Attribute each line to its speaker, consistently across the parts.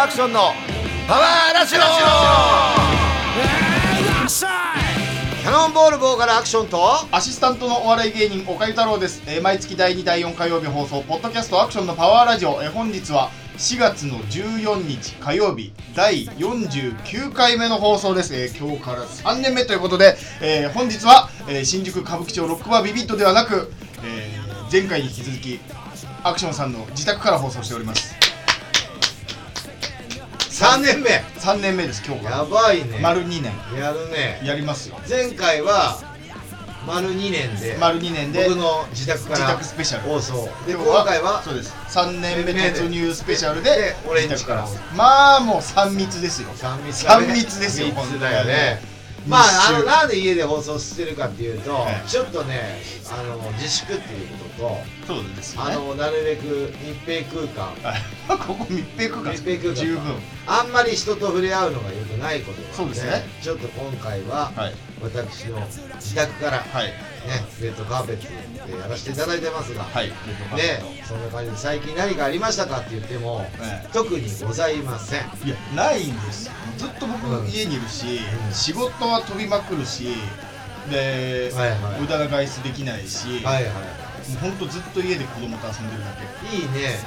Speaker 1: ルアクションのパワーラジオ。キャノンボールボーカルアクションと
Speaker 2: アシスタントのお笑い芸人岡ゆ太郎です、えー毎月第2第4火曜日放送ポッドキャストアクションのパワーラジオ、えー本日は4月の14日火曜日第49回目の放送です、えー今日から3年目ということで、えー本日は、えー新宿歌舞伎町ロックバービビットではなく、えー前回に引き続きアクションさんの自宅から放送しております。
Speaker 1: 3年目。
Speaker 2: 3年目です今日から
Speaker 1: やばいね。
Speaker 2: 丸2年。
Speaker 1: やるね。
Speaker 2: やりますよ。
Speaker 1: 前回は丸2年で
Speaker 2: 丸2年で
Speaker 1: 僕の自宅から
Speaker 2: 自宅スペシャル。
Speaker 1: 放送。で
Speaker 2: 今
Speaker 1: 今回は
Speaker 2: そうです。3年目突入スペシャル
Speaker 1: で
Speaker 2: で
Speaker 1: 俺んちから。
Speaker 2: まあもう3密ですよ。
Speaker 1: 3密
Speaker 2: 密ですよ
Speaker 1: 三密だよね。
Speaker 2: に
Speaker 1: まああのなんで家で放送してるかっていうと、
Speaker 2: はい。
Speaker 1: ちょっとねあの自粛っていうこと
Speaker 2: そうです
Speaker 1: と、
Speaker 2: よね。
Speaker 1: あのなるべく密閉空間。
Speaker 2: はい。ここ密閉空間
Speaker 1: 密閉空間
Speaker 2: 十分。
Speaker 1: あんまり人と触れ合うのが良くないことなので
Speaker 2: そうですね。
Speaker 1: ちょっと今回は
Speaker 2: はい。
Speaker 1: 私の自宅からね
Speaker 2: はい
Speaker 1: レッドカーペットでやらせていただいてますが、
Speaker 2: はい。
Speaker 1: ねそんな感じで最近何かありましたかって言っても、
Speaker 2: ね
Speaker 1: 特にございません。
Speaker 2: いやないんです。よずっと僕
Speaker 1: うん。
Speaker 2: 家にいるし、
Speaker 1: うん。
Speaker 2: 仕事は飛びまくるしで、
Speaker 1: はいはい
Speaker 2: 無駄な外出できないし、
Speaker 1: はいは
Speaker 2: もうほんとずっと家で子供と遊んでるだ
Speaker 1: いいいね。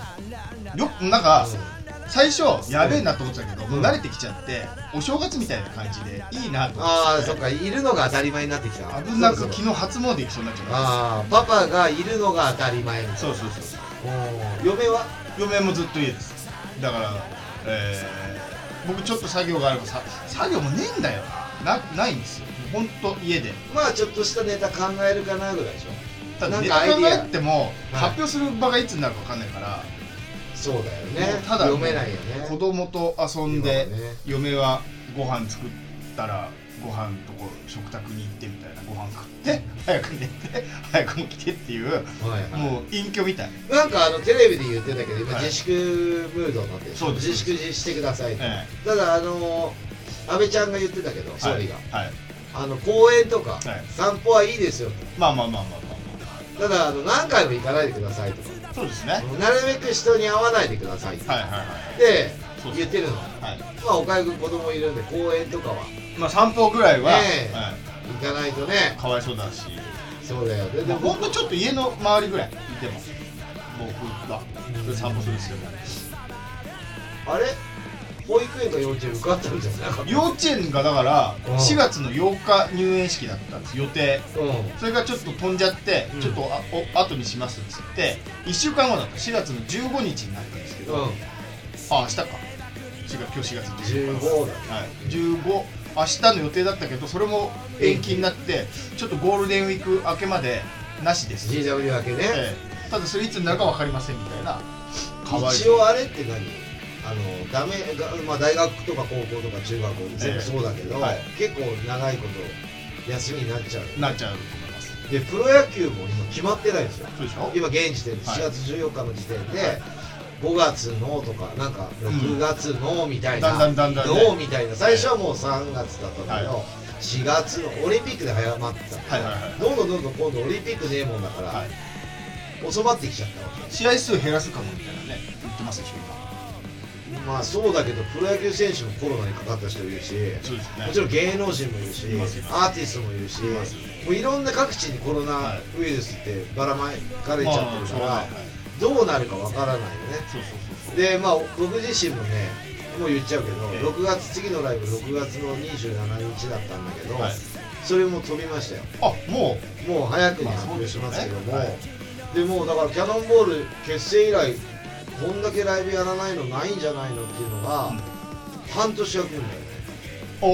Speaker 2: けよなんか、
Speaker 1: うん
Speaker 2: 最初やべえなと思ってたけど、もう
Speaker 1: うん
Speaker 2: 慣れてきちゃってお正月みたいな感じでいいなと思って
Speaker 1: ああそっかいるのが当たり前になってきた。
Speaker 2: 危なく昨日初詣行きそうになっちゃった。
Speaker 1: ああパパがいるのが当たり前
Speaker 2: そうそうそう
Speaker 1: おー嫁は？
Speaker 2: 嫁もずっと家です。だから、えー僕ちょっと作業があればさ作業もねえんだよな。なないんですよ。ほんと家で。
Speaker 1: まあちょっとしたネタ考えるかなぐらいでしょ。
Speaker 2: ただネタ考えても
Speaker 1: はい。
Speaker 2: 発表する場がいつになるか分かんないから、
Speaker 1: そうだよね。
Speaker 2: ただ
Speaker 1: 読めないよね。
Speaker 2: 子供と遊んで、嫁はご飯作ったらご飯とこ食卓に行ってみたいなご飯食って早く寝て早く起きてっていう
Speaker 1: はいはい。
Speaker 2: もう隠居みたい。
Speaker 1: なんかあのテレビで言ってたけど今
Speaker 2: はい。
Speaker 1: 自粛ムードになってる。
Speaker 2: そうです。
Speaker 1: 自粛してくださいただあの安倍ちゃんが言ってたけど
Speaker 2: え
Speaker 1: 総理が。
Speaker 2: はい、はい、
Speaker 1: あの公園とか
Speaker 2: はい。
Speaker 1: 散歩はいいですよ
Speaker 2: まあまあまあまあまあ
Speaker 1: ただあの何回も行かないでくださいとか。
Speaker 2: まあそうですね。はい
Speaker 1: なるべく人に会わないでください。って
Speaker 2: はいはい。
Speaker 1: で
Speaker 2: そう
Speaker 1: 言ってるの。
Speaker 2: はい。
Speaker 1: まあおかゆくん子供いるんで公園とかは。
Speaker 2: まあ散歩ぐらいは、
Speaker 1: ねえ。
Speaker 2: はい、
Speaker 1: 行かないとね。
Speaker 2: かわいそうだし。
Speaker 1: そうだよでで
Speaker 2: でもほんとちょっと家の周りぐらいいても僕が。散歩するんです。けど
Speaker 1: あれ？保育園か幼稚園受かったんじゃなかった
Speaker 2: 幼稚園がだから
Speaker 1: うん。
Speaker 2: 4月の8日入園式だったんです予定。
Speaker 1: うん。
Speaker 2: それがちょっと飛んじゃって、
Speaker 1: うん。
Speaker 2: ちょっとあお後にしますっつって1週間後だった。4月の15日になったんですけど、
Speaker 1: うん。
Speaker 2: あ明日か。4月今日4月15
Speaker 1: 15
Speaker 2: 日。
Speaker 1: だ
Speaker 2: はい、15明日の予定だったけどそれも延期になってちょっとゴールデンウィーク明けまでなしです、
Speaker 1: GW 明けね、
Speaker 2: ええ。ただそれいつになるか分かりませんみたいな。かわい
Speaker 1: 一応あれって何？あのダメが、まあ、大学とか高校とか中学校全部そうだけど、
Speaker 2: はい。
Speaker 1: 結構長いこと休みになっちゃう。
Speaker 2: なっちゃうと思います。
Speaker 1: でプロ野球も今決まってないんですよ。
Speaker 2: そうでしょ？
Speaker 1: 今現時点で
Speaker 2: はい。
Speaker 1: 4月14日の時点で、5月のとかなんか
Speaker 2: うん。
Speaker 1: 6月のみたいな、
Speaker 2: だんだんだんだんね。
Speaker 1: のみたいな最初はもう3月だったんだけど、
Speaker 2: は
Speaker 1: 4月のオリンピックで早まってた。から、
Speaker 2: はいはいはい。
Speaker 1: どんどんどんどん今度オリンピックねえもんだから、
Speaker 2: はい。
Speaker 1: 遅まってきちゃったわけ。
Speaker 2: 試合数減らすかもみたいなね言ってますでしょ
Speaker 1: まあそうだけどプロ野球選手もコロナにかかった人いるし
Speaker 2: ね。
Speaker 1: もちろん芸能人もいるしアーティストもいるしもういろんな各地にコロナウイルスってばらまかれちゃってるから、
Speaker 2: まあはい。はい。
Speaker 1: どうなるかわからないよね。でまあ僕自身もねもう言っちゃうけど、
Speaker 2: ええ。
Speaker 1: 6月次のライブ6月の27日だったんだけど、
Speaker 2: はい。
Speaker 1: それも飛びましたよ。
Speaker 2: あも
Speaker 1: もう早くに
Speaker 2: まあ
Speaker 1: 発表しますけども、
Speaker 2: そうですよね。
Speaker 1: でもうだからキャノンボール結成以来こんだけライブやらないのないんじゃないのっていうのが、
Speaker 2: うん
Speaker 1: 半年は来るんだよね。
Speaker 2: うお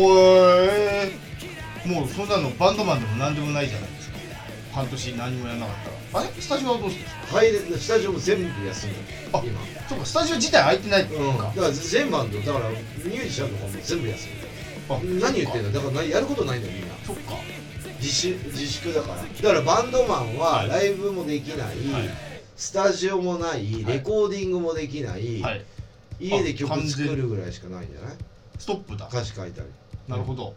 Speaker 2: ーもうそんなのバンドマンでも何でもないじゃないですか。半年何もやらなかったら。あれ？スタジオはどうするんですか？
Speaker 1: 入れスタジオも全部休んでる。
Speaker 2: あ
Speaker 1: 今。
Speaker 2: そうかスタジオ自体空いてないって
Speaker 1: うん、
Speaker 2: か、
Speaker 1: だから全バンドだからミュージシャンとかも全部休んでる。何言ってんだだから何やることないんだよみんな。
Speaker 2: そっか。
Speaker 1: 自粛だから。だからバンドマンは
Speaker 2: はい
Speaker 1: ライブもできない、
Speaker 2: はい
Speaker 1: スタジオもないレコーディングもできない、
Speaker 2: はい。
Speaker 1: 家で曲作るぐらいしかないんじゃない？
Speaker 2: ストップだ。
Speaker 1: 歌詞書いたり。
Speaker 2: なるほど、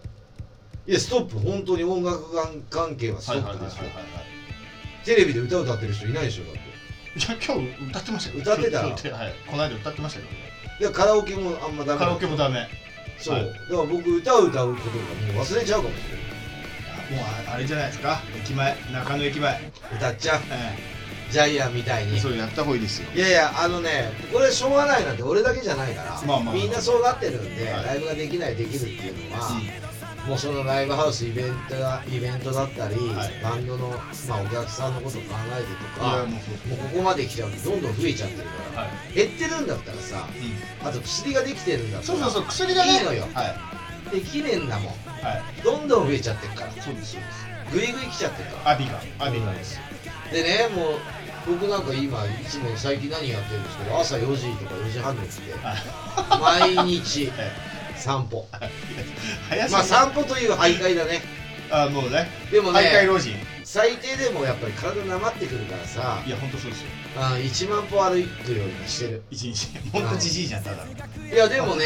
Speaker 1: いやストップ。本当に音楽関係はストップですよ。
Speaker 2: はい
Speaker 1: テレビで歌歌ってる人いないでしょだって。
Speaker 2: いや今日歌ってましたよ。
Speaker 1: 歌ってた？
Speaker 2: はい。この間歌ってましたけど。ね
Speaker 1: でカラオケもあんまダメ
Speaker 2: カラオケもダメ。
Speaker 1: そう、
Speaker 2: はい。
Speaker 1: だから僕歌を歌うことがもう忘れちゃうかもしれない。
Speaker 2: もうあれじゃないですか。駅前。中野駅前、
Speaker 1: 歌っちゃう。
Speaker 2: え
Speaker 1: ジャイアンみたいに。
Speaker 2: えそれやった方がいいですよ。
Speaker 1: いやいやあのねこれしょうがないなんて俺だけじゃないから、
Speaker 2: まあまあ
Speaker 1: みんなそうなってるんで、
Speaker 2: はい
Speaker 1: ライブができないできるっていうのは、
Speaker 2: う
Speaker 1: もうそのライブハウスイベントがイベントだったり、
Speaker 2: はい。
Speaker 1: バンドの、まあ、お客さんのことを考えてとか
Speaker 2: もう
Speaker 1: ここまで来ちゃうとどんどん増えちゃってるから、
Speaker 2: はい、
Speaker 1: 減ってるんだったらさ
Speaker 2: うん、
Speaker 1: あと薬ができてるんだったら
Speaker 2: そうそうそう薬がね
Speaker 1: いいのよ。
Speaker 2: はい。
Speaker 1: できねえんだもん。
Speaker 2: はい。
Speaker 1: どんどん増えちゃってるから。
Speaker 2: そうですそうです。
Speaker 1: グイグイ来ちゃってるから。
Speaker 2: アビがアビがですよ。
Speaker 1: でねもう僕なんか今いつも最近何やってるんですけど朝4時とか4時半に起きて
Speaker 2: はい
Speaker 1: 毎日
Speaker 2: え
Speaker 1: 散歩。まあ
Speaker 2: さ
Speaker 1: 散歩という徘徘だね。
Speaker 2: あもうね。
Speaker 1: でも
Speaker 2: 徘徊
Speaker 1: ね
Speaker 2: 老人。
Speaker 1: 最低でもやっぱり体なまってくるからさ。
Speaker 2: いや本当そうですよ。
Speaker 1: あ1万歩歩くようにはしてる。
Speaker 2: 一日。本当じじいじゃんただの。
Speaker 1: いやでもね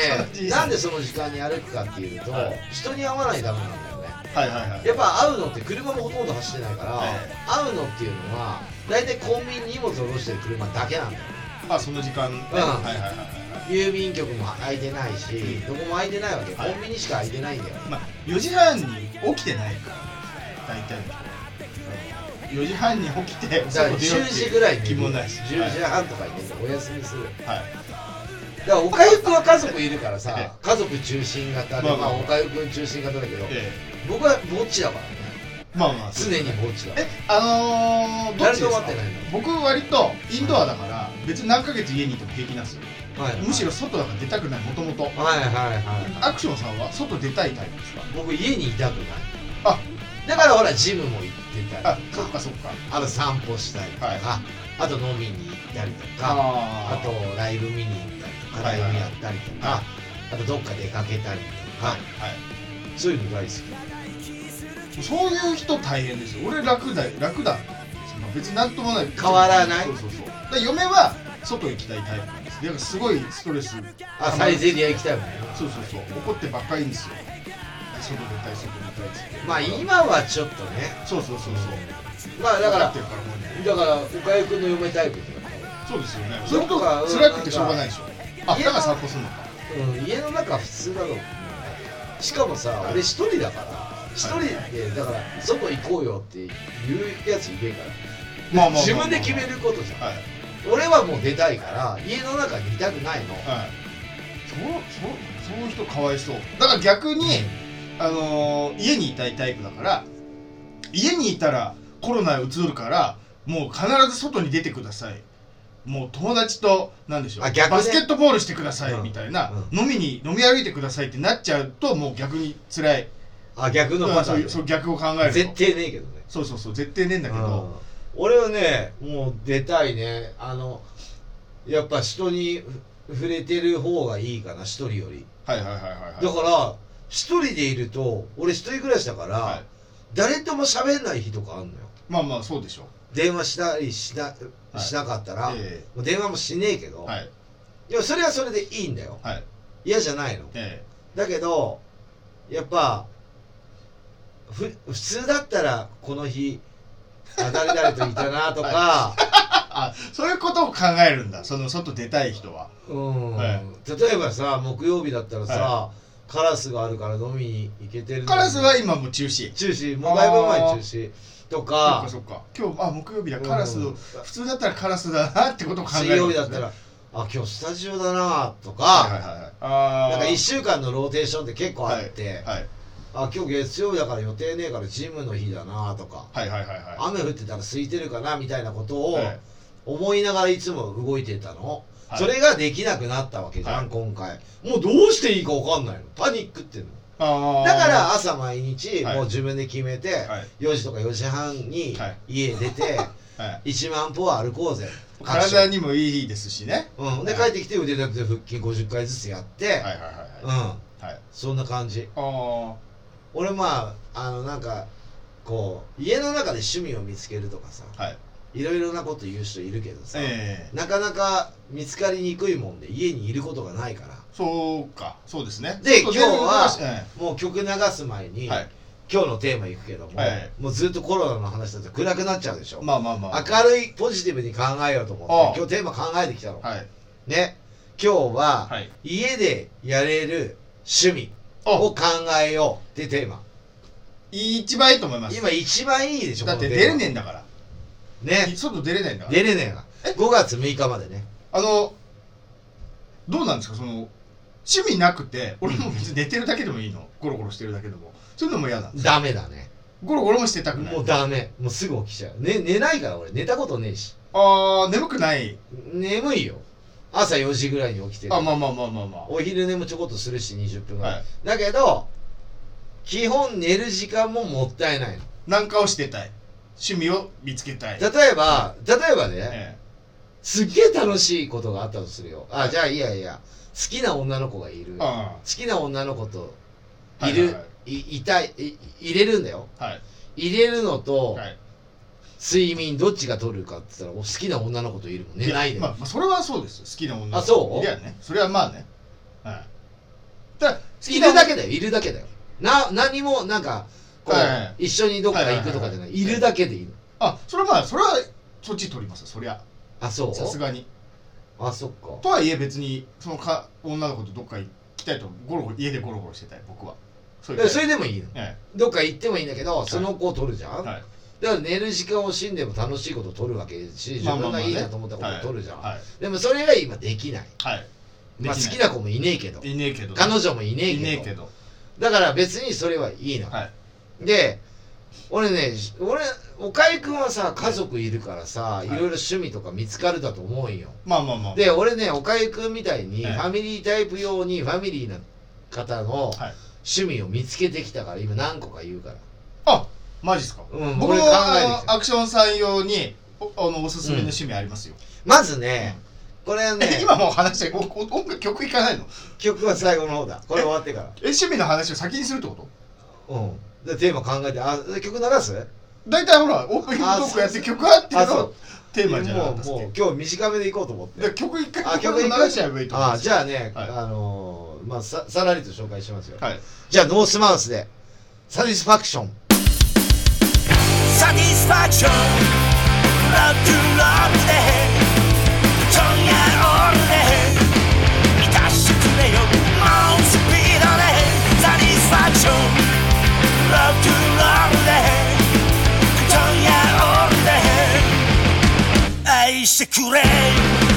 Speaker 1: なんでその時間に歩くかっていうと、
Speaker 2: はい。
Speaker 1: 人に会わないとダメなんだよね。
Speaker 2: はいはいはい。
Speaker 1: やっぱ会うのって車もほとんど走ってないから、
Speaker 2: え
Speaker 1: 会うのっていうのは大体コンビニに荷物を下ろしてる車だけなんだよ。
Speaker 2: あその時間ね。はいはいはいはい
Speaker 1: 郵便局も空いてないしどこも空いてないわけ、
Speaker 2: はい。
Speaker 1: コンビニしか空いてないんだよ。
Speaker 2: まあ4時半に起きてないから大体。の人4時半に起きて
Speaker 1: だから
Speaker 2: 外出よう
Speaker 1: 10
Speaker 2: って
Speaker 1: 時ぐらいに
Speaker 2: 気もないし。
Speaker 1: 10時半とかにねお休みする。
Speaker 2: はい。
Speaker 1: だからおかゆくんは家族いるからさ
Speaker 2: え
Speaker 1: 家族中心型で、
Speaker 2: まあ
Speaker 1: おかゆくん中心型だけど
Speaker 2: え
Speaker 1: 僕はぼっちだからね。
Speaker 2: えまあまあ
Speaker 1: 常にぼっちだ。
Speaker 2: えあのー、どっちですか？僕割とインドアだから別に何ヶ月家にいても平気なんですよ。
Speaker 1: はい
Speaker 2: むしろ外だから出たくないもともと。
Speaker 1: はいはいはい
Speaker 2: アクションさんは外出たいタイプですか？
Speaker 1: 僕家にいたくない。
Speaker 2: あ。
Speaker 1: だからほらジムも行ってた
Speaker 2: あ
Speaker 1: りとか。
Speaker 2: そっかそっか。
Speaker 1: あと散歩したりとか、
Speaker 2: はい。
Speaker 1: あと飲みに行ったりとか。あ
Speaker 2: あ
Speaker 1: とライブ見に行ったりとか。
Speaker 2: はいはい
Speaker 1: ライブやったりとか、
Speaker 2: は
Speaker 1: あとどっか出かけたりとか、
Speaker 2: はい
Speaker 1: そういうの大好き。
Speaker 2: はいそういう人大変ですよ。俺楽だ楽だ。まあ別になんともない。
Speaker 1: 変わらない？
Speaker 2: そうそうそう。だ嫁は外行きたいタイプなんです。だからすごいストレス。
Speaker 1: あサイゼリア行きたいもんね
Speaker 2: そうそうそう。怒ってばっかりんですよ。外出たい外出たいっつって。
Speaker 1: まあ今はちょっとね。
Speaker 2: そうそうそうそう。
Speaker 1: まあだから
Speaker 2: からね。
Speaker 1: だから岡井君の嫁タイプって
Speaker 2: そうですよね。
Speaker 1: そ
Speaker 2: れとか辛くてしょうがないでしょ。あだから散歩するのか。
Speaker 1: うん、家の中は普通だろうしかもさ、
Speaker 2: はい
Speaker 1: 俺一人だから一人でだから外行こうよって言うやついねえから、
Speaker 2: まあ
Speaker 1: 自分で決めることじゃん。
Speaker 2: はい。
Speaker 1: 俺はもう出たいから家の中にいたくないの、
Speaker 2: はい。そうそうそういう人かわいそう。だから逆に、あのー家にいたいタイプだから家にいたらコロナうつるからもう必ず外に出てくださいもう友達となんでしょう、
Speaker 1: あ逆ね。
Speaker 2: バスケットボールしてください
Speaker 1: うん
Speaker 2: みたいな、
Speaker 1: う
Speaker 2: 飲みに飲み歩いてくださいってなっちゃうともう逆に辛い。
Speaker 1: あ逆のパターンで
Speaker 2: そうそう逆を考えると。
Speaker 1: 絶対ねえけどね。
Speaker 2: そうそうそう絶対ねえんだけど、
Speaker 1: うん。俺はねもう出たいね。あのやっぱ人にふ触れてる方がいいかな一人より。
Speaker 2: はいはいはいはいはい。
Speaker 1: だから一人でいると俺一人暮らしだから、
Speaker 2: はい。
Speaker 1: 誰とも喋んない日とかあんのよ。
Speaker 2: まあまあそうでしょ。
Speaker 1: 電話したりしな,、
Speaker 2: はい
Speaker 1: しなかったら、
Speaker 2: え
Speaker 1: もう電話もしねえけど、
Speaker 2: えはい。
Speaker 1: でもそれはそれでいいんだよ。
Speaker 2: はい。
Speaker 1: 嫌じゃないの。
Speaker 2: え
Speaker 1: だけどやっぱふ普通だったらこの日あ誰々といたなとか、
Speaker 2: あそういうことを考えるんだ。その外出たい人は。
Speaker 1: うん。
Speaker 2: はい。
Speaker 1: 例えばさ木曜日だったらさ、
Speaker 2: は
Speaker 1: カラスがあるから飲みに行けてるのに。
Speaker 2: カラスは今もう中止。
Speaker 1: 中止。もうだいぶ前に中止と
Speaker 2: そっ
Speaker 1: か
Speaker 2: かそっか。今日あ木曜日だ。カラス、
Speaker 1: うん
Speaker 2: 普通だったらカラスだなってことを考え
Speaker 1: 水
Speaker 2: る
Speaker 1: 曜日だったらあ今日スタジオだなとか、
Speaker 2: はいはいはい。はいあ
Speaker 1: なんか1
Speaker 2: 一
Speaker 1: 週間のローテーションって結構あって、
Speaker 2: はい
Speaker 1: あ今日月曜日だから予定ねえからジムの日だなとか、
Speaker 2: はいはいはいはい。
Speaker 1: 雨降ってたら空いてるかなみたいなことを
Speaker 2: はい。
Speaker 1: 思いながらいつも動いてたの、
Speaker 2: はい。
Speaker 1: それができなくなったわけじゃん、
Speaker 2: はい。
Speaker 1: 今回。もうどうしていいか分かんないの。パニックってんのだから朝毎日
Speaker 2: はい。
Speaker 1: もう自分で決めて、
Speaker 2: はい。
Speaker 1: 4時とか4時半に
Speaker 2: はい。
Speaker 1: 家出て
Speaker 2: はい。
Speaker 1: 1万歩は歩こうぜ。
Speaker 2: 体にもいいですしね。
Speaker 1: うん、で
Speaker 2: はい。
Speaker 1: 帰ってきて腕立て腹筋50回ずつやって、
Speaker 2: はいはいはい
Speaker 1: うん。
Speaker 2: はい。はい
Speaker 1: そんな感じ。俺まああのなんかこう家の中で趣味を見つけるとかさ。
Speaker 2: はい。
Speaker 1: いろいろなこと言う人いるけどさ、
Speaker 2: ええ。
Speaker 1: なかなか見つかりにくいもんで家にいることがないから
Speaker 2: そうか。そうですね。
Speaker 1: で今日は
Speaker 2: え
Speaker 1: もう曲流す前に、
Speaker 2: えはい。
Speaker 1: 今日のテーマいくけども、
Speaker 2: はい。
Speaker 1: もうずっとコロナの話だと暗くなっちゃうでしょ、
Speaker 2: まあまあまあ。
Speaker 1: 明るいポジティブに考えようと思って今日テーマ考えてきたの。
Speaker 2: はい。
Speaker 1: ね。今日は
Speaker 2: はい。
Speaker 1: 家でやれる趣味を
Speaker 2: お
Speaker 1: 考えようってテーマ。
Speaker 2: 一番いいと思います。
Speaker 1: 今一番いいでしょ
Speaker 2: だって出れねえんだから。
Speaker 1: ね。
Speaker 2: 外出れないんだから。
Speaker 1: 出れねえな。5月6日までね。
Speaker 2: あのどうなんですか？その趣味なくて俺も別に寝てるだけでもいいの。ゴロゴロしてるだけでも。そういうのも嫌なんです
Speaker 1: ダメだね。
Speaker 2: ゴロゴロもしてたくない。
Speaker 1: もうダメ。もうすぐ起きちゃう、ね、寝ないから俺。寝たことねえし。
Speaker 2: ああ眠くない？
Speaker 1: 眠いよ。朝4時ぐらいに起きてる。
Speaker 2: あまあまあまあまあま
Speaker 1: お昼寝もちょこっとするし20分ぐらい、
Speaker 2: はい。
Speaker 1: だけど基本寝る時間ももったいないの。
Speaker 2: なんかをしてたい。趣味を見つけたい。
Speaker 1: 例えば例えばね、
Speaker 2: え
Speaker 1: すっげえ楽しいことがあったとするよ。あじゃあいやいや。好きな女の子がいる。
Speaker 2: え
Speaker 1: 好
Speaker 2: あ
Speaker 1: きな女の子と
Speaker 2: あ
Speaker 1: いる、
Speaker 2: はいはい。
Speaker 1: いいたいい入れるんだよ。
Speaker 2: はい。
Speaker 1: 入れるのと、
Speaker 2: はい。
Speaker 1: 睡眠どっちが取るかって言ったら好きな女の子といるもん寝ないで、
Speaker 2: やまあ、まあそれはそうです。好きな女の子。
Speaker 1: あそう？
Speaker 2: いやね。それはまあね。はい。だ
Speaker 1: い
Speaker 2: な
Speaker 1: るだけだよ。いるだけだよ。な何もなんかこう、
Speaker 2: はいはい。
Speaker 1: 一緒にどっか行くとかじゃない,、
Speaker 2: はいはいはいはい。
Speaker 1: いるだけでいいの
Speaker 2: あそれはまあそれはそっち取りますそりゃ。
Speaker 1: あそう？
Speaker 2: さすがに
Speaker 1: あそっか。
Speaker 2: とはいえ別にそのか女の子とどっか行きたいとゴロゴロ家でゴロゴロしてたい僕は。そういう
Speaker 1: で。それでもいいの？
Speaker 2: え
Speaker 1: どっか行ってもいいんだけどその子を取るじゃん、
Speaker 2: えはい。
Speaker 1: だから寝る時間を死んでも楽しいことを取るわけし自分がいいなと思ったことを取るじゃん、
Speaker 2: はい。
Speaker 1: でもそれが今できない、
Speaker 2: はい。
Speaker 1: まあ、好
Speaker 2: できない。
Speaker 1: きな子もいねえけど。
Speaker 2: いねえけど。
Speaker 1: 彼女もいねえけど。
Speaker 2: いねえけど。
Speaker 1: だから別にそれはいいの、
Speaker 2: はい。
Speaker 1: で俺ね俺岡井君はさ家族いるからさ、
Speaker 2: い。
Speaker 1: い、ろいろ趣味とか見つかるだと思うんよ。
Speaker 2: まあまあまあ。
Speaker 1: で俺ね岡井君みたいにフ
Speaker 2: はい。
Speaker 1: ァミリータイプ用にファミリーな方の
Speaker 2: はい。
Speaker 1: 趣味を見つけてきたから今何個か言うから。
Speaker 2: あマジっすか？
Speaker 1: うん
Speaker 2: 僕も
Speaker 1: 俺考えてきた。
Speaker 2: あのアクションさん用におあのおすすめの趣味ありますよ。
Speaker 1: まずね、これは
Speaker 2: え
Speaker 1: ね
Speaker 2: 今もう話しておお音楽曲いかないの？
Speaker 1: 曲は最後の方だ。これ終わってから。
Speaker 2: え趣味の話を先にするってこと？
Speaker 1: うん。でテーマ考えてあ曲流す？
Speaker 2: 大体ほらオープニングトークやって曲あってのテーマじゃなか
Speaker 1: もうもう今日短めでいこうと思って。
Speaker 2: 曲一回
Speaker 1: 曲いく
Speaker 2: れ流しちゃえばいいと思う
Speaker 1: じゃあね、
Speaker 2: はい。
Speaker 1: あのーまあささらりと紹介しますよ、
Speaker 2: はい。
Speaker 1: じゃあノースマウスで。サティスファクション。
Speaker 3: サティスファクション。ロックンロールでしてくれ。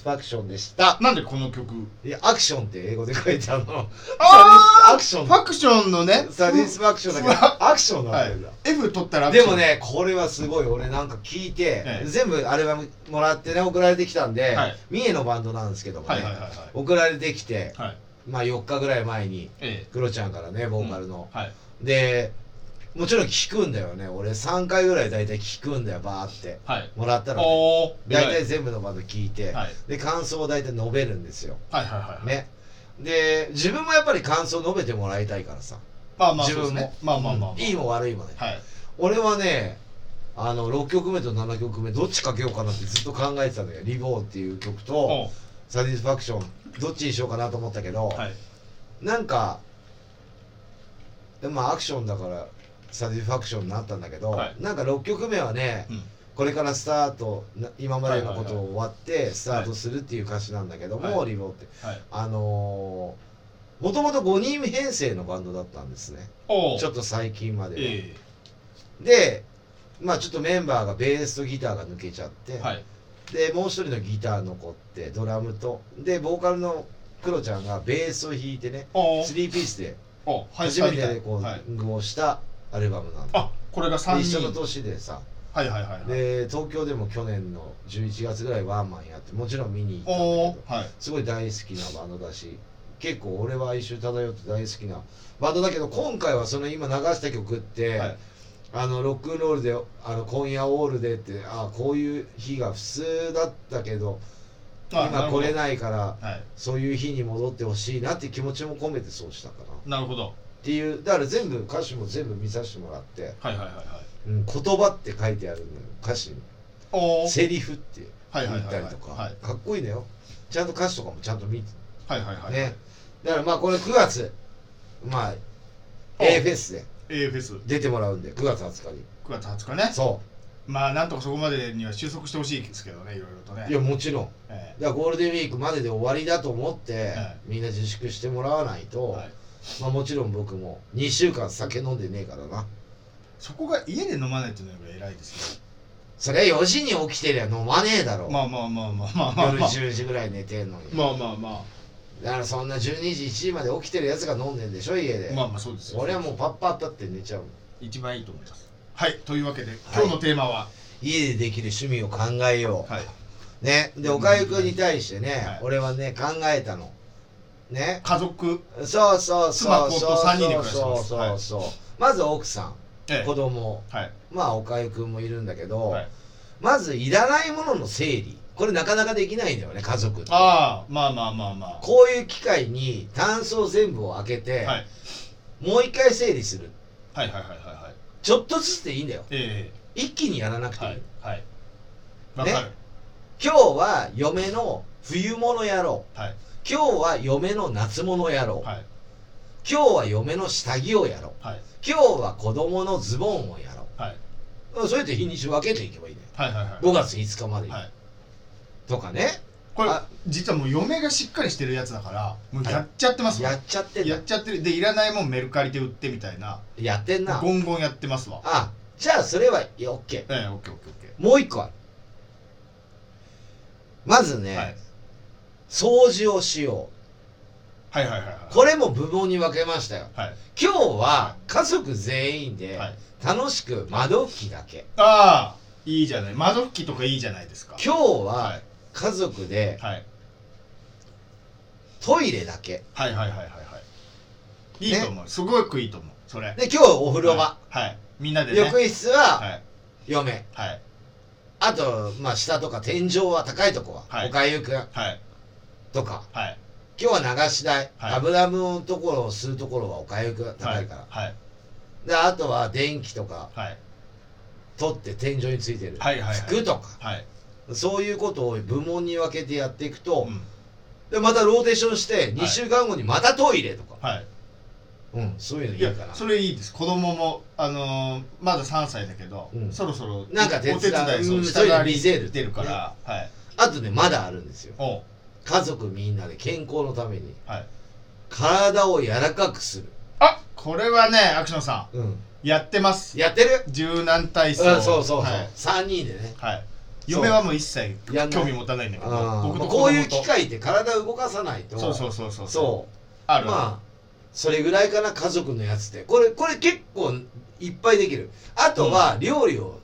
Speaker 3: スファクションでした。なんで
Speaker 2: この曲？
Speaker 1: いやアクションって英語で書いてあるの。
Speaker 2: あ
Speaker 1: アクション。
Speaker 2: ファクションのね。
Speaker 1: サティスファクションだけどアクションなん
Speaker 2: はい。
Speaker 1: だよな、
Speaker 2: F 取ったら
Speaker 1: でもねこれはすごい俺なんか聞いて、
Speaker 2: ええ
Speaker 1: 全部アルバムもらってね送られてきたんで、
Speaker 2: はい。
Speaker 1: 三重のバンドなんですけどもね、
Speaker 2: はいはいはいはい。
Speaker 1: 送られてきて、
Speaker 2: はい。
Speaker 1: まあ4日ぐらい前に
Speaker 2: え
Speaker 1: クロちゃんからねボーカルの、
Speaker 2: えはい。
Speaker 1: でもちろん聞くんだよね。俺3回ぐらい大体聞くんだよバーって。
Speaker 2: はい。
Speaker 1: もらったら、ね、
Speaker 2: おー
Speaker 1: 大体
Speaker 2: 偉い
Speaker 1: 全部のバンド聞いて、
Speaker 2: はい。
Speaker 1: で感想を大体述べるんですよ。
Speaker 2: はいはいはいはい。
Speaker 1: ね。で自分もやっぱり感想を述べてもらいたいからさ。
Speaker 2: まあまあ
Speaker 1: 自分も
Speaker 2: そうですね。まあまあまあまあ。
Speaker 1: いいも悪いもね。
Speaker 2: はい。
Speaker 1: 俺はねあの6曲目と7曲目どっちかけようかなってずっと考えてたんだよ「リボー」っていう曲と
Speaker 2: おう「
Speaker 1: サティスファクション」どっちにしようかなと思ったけど、
Speaker 2: はい。
Speaker 1: なんかでまあアクションだからサティスファクションになったんだけど、
Speaker 2: はい。
Speaker 1: なんか6曲目はね、
Speaker 2: うん。
Speaker 1: これからスタートな今までのことを終わってスタート
Speaker 2: はい
Speaker 1: するっていう歌詞なんだけども、
Speaker 2: はい。
Speaker 1: リボーって
Speaker 2: はい。
Speaker 1: あのー、もともと5人編成のバンドだったんですね。ちょっと最近までは、
Speaker 2: え
Speaker 1: でまあちょっとメンバーがベースとギターが抜けちゃって、でもう一人のギター残ってドラムとでボーカルのクロちゃんがベースを弾いてね
Speaker 2: おう。
Speaker 1: 3ピースで初めてこう、
Speaker 2: はい。
Speaker 1: グをしたアルバムなんだ。
Speaker 2: あこれが3
Speaker 1: で一緒の
Speaker 2: 人
Speaker 1: 年でさ。
Speaker 2: はいはいはいはい。
Speaker 1: で東京でも去年の11月ぐらいワンマンやってもちろん見に行ったんだ
Speaker 2: お
Speaker 1: け
Speaker 2: おはい。
Speaker 1: どすごい大好きなバンドだし結構俺は哀愁漂って大好きなバンドだけど今回はその今流した曲って、
Speaker 2: はい。
Speaker 1: あのロックンロールであの今夜オールでってあこういう日が普通だったけど今来れ
Speaker 2: あな
Speaker 1: いから
Speaker 2: はい。
Speaker 1: そういう日に戻ってほしいなって気持ちも込めてそうしたかな。っ
Speaker 2: なるほど
Speaker 1: ていう。だから全部歌詞も全部見させてもらって、
Speaker 2: はいはいはいはい。
Speaker 1: うん、言葉って書いてあるのよ。歌詞に。
Speaker 2: おお
Speaker 1: セリフって。
Speaker 2: はいはい
Speaker 1: 言
Speaker 2: はいはい。
Speaker 1: ったりとか。
Speaker 2: はい。
Speaker 1: かっこいいのよ。ちゃんと歌詞とかもちゃんと見て。
Speaker 2: はいはいはい
Speaker 1: ね。だからまあこれ9月。まあ
Speaker 2: お
Speaker 1: A フェスで。
Speaker 2: A フェス。
Speaker 1: 出てもらうんで。9月20日に。
Speaker 2: 9月20日ね。
Speaker 1: そ
Speaker 2: まあなんとかそこまでには収束してほしいですけどねいろいろとね。
Speaker 1: ういやもちろん。
Speaker 2: え
Speaker 1: だからゴールデンウィークまでで終わりだと思って、
Speaker 2: はい
Speaker 1: みんな自粛してもらわないと、
Speaker 2: えはい
Speaker 1: まあもちろん僕も2週間酒飲んでねえからな。
Speaker 2: そこが家で飲まないっていうのが偉いですよ
Speaker 1: それ4時に起きてりゃ飲まねえだろ、
Speaker 2: まあまあまあまあまあまあ
Speaker 1: 夜
Speaker 2: まあ。
Speaker 1: 10時ぐらい寝てんのに、
Speaker 2: まあまあま
Speaker 1: だからそんな12時1時まで起きてるやつが飲んでんでしょ家で、
Speaker 2: あまあまあそうですよ。
Speaker 1: 俺はもうパッパッパって寝ちゃう。
Speaker 2: 一番いいと思います。はいというわけで今日のテーマは？
Speaker 1: 家でできる趣味を考えよう、
Speaker 2: はい。
Speaker 1: ね。で岡ゆくんに対してね、
Speaker 2: はい。
Speaker 1: 俺はね考えたのね。
Speaker 2: 家族
Speaker 1: そうそうそうそう。
Speaker 2: と三人で暮らして
Speaker 1: そう
Speaker 2: ます
Speaker 1: そう。そう、まず奥さん
Speaker 2: ええ。
Speaker 1: 子供。
Speaker 2: はい。
Speaker 1: まあ岡ゆくんもいるんだけど、
Speaker 2: はい。
Speaker 1: まずいらないものの整理。これなかなかできないんだよね家族って。
Speaker 2: ああまあまあまあま
Speaker 1: こういう機会にタンスを全部を開けて、
Speaker 2: あはい。
Speaker 1: もう一回整理する。
Speaker 2: はいはいはいはいはい。
Speaker 1: ちょっとずつでいいんだよ。
Speaker 2: え
Speaker 1: 一気にやらなく
Speaker 2: え
Speaker 1: ていい、
Speaker 2: はいはい。わかる。
Speaker 1: 今日は嫁の冬物やろう。
Speaker 2: はい
Speaker 1: 今日は嫁の夏物やろう、
Speaker 2: はい。
Speaker 1: 今日は嫁の下着をやろう。
Speaker 2: はい。
Speaker 1: 今日は子供のズボンをやろ
Speaker 2: はい。
Speaker 1: うそうやって日にち分けていけばいいね。
Speaker 2: はいはいはい。
Speaker 1: 5月5日までに、
Speaker 2: はい。
Speaker 1: とかね。
Speaker 2: これ
Speaker 1: あ
Speaker 2: 実はもう嫁がしっかりしてるやつだからもうやっちゃってますわ。
Speaker 1: やっちゃってんだ。
Speaker 2: やっちゃってる。でいらないもんメルカリで売ってみたいな。
Speaker 1: やってんな。
Speaker 2: ゴンゴンやってますわ。
Speaker 1: あじゃあそれは OK
Speaker 2: ええオッケーオッケーオッケ
Speaker 1: もう一個ある。まずね、
Speaker 2: ーはい
Speaker 1: 掃除をしよ
Speaker 2: はいはいはいは
Speaker 1: うこれも部門に分けましたよ。
Speaker 2: いはい。
Speaker 1: 今日は家族全員で
Speaker 2: はい。
Speaker 1: 楽しく窓拭きだけ。
Speaker 2: ああいいじゃない。窓拭きとかいいじゃないですか。
Speaker 1: 今日
Speaker 2: は
Speaker 1: はい。家族で
Speaker 2: はい。
Speaker 1: トイレだけ。
Speaker 2: はいはいはいはいはい。いいと思う、すごくいいと思う。それ。
Speaker 1: で今日お風呂場、
Speaker 2: はい、はい。みんなでね。
Speaker 1: 浴室は
Speaker 2: はい。
Speaker 1: 嫁。
Speaker 2: はい。
Speaker 1: あとまあ下とか天井は高いとこは、
Speaker 2: はい。
Speaker 1: おかゆくん。
Speaker 2: はい
Speaker 1: とか。
Speaker 2: はい。
Speaker 1: 今日は流し台、
Speaker 2: はい。
Speaker 1: 油のところを吸うところはおかゆくん高いから、
Speaker 2: はい。
Speaker 1: であとは電気とか。
Speaker 2: はい。
Speaker 1: 取って天井についてる、
Speaker 2: はいはいはい。
Speaker 1: 服とか。
Speaker 2: はい。
Speaker 1: そういうことを部門に分けてやっていくと、
Speaker 2: うん。
Speaker 1: でまたローテーションして
Speaker 2: い
Speaker 1: 2週間後にまたトイレとか、
Speaker 2: はい。
Speaker 1: うんそういうのい
Speaker 2: い
Speaker 1: かな
Speaker 2: それいいです。子供もあのーまだ3歳だけど、
Speaker 1: うん。
Speaker 2: そろそろ
Speaker 1: なんか手伝う
Speaker 2: お手伝いそう
Speaker 1: うん
Speaker 2: 下がり
Speaker 1: そういうの見せる
Speaker 2: てるから、はい。
Speaker 1: あとねまだあるんですよ家族みんなで健康のために
Speaker 2: はい。
Speaker 1: 体を柔らかくする。
Speaker 2: あこれはねアクションさ
Speaker 1: うん。
Speaker 2: んやってます。
Speaker 1: やってる？
Speaker 2: 柔軟体
Speaker 1: うん
Speaker 2: 操
Speaker 1: そうそうそう、
Speaker 2: はい、
Speaker 1: 3人でね。
Speaker 2: はい。嫁はもう一切興味持たないんだけど僕と
Speaker 1: こういう機会って体を動かさないと。
Speaker 2: そうそうそうそう。
Speaker 1: そう。
Speaker 2: ある
Speaker 1: まあそれぐらいかな家族のやつってこれこれ結構いっぱいできる。あとは料理を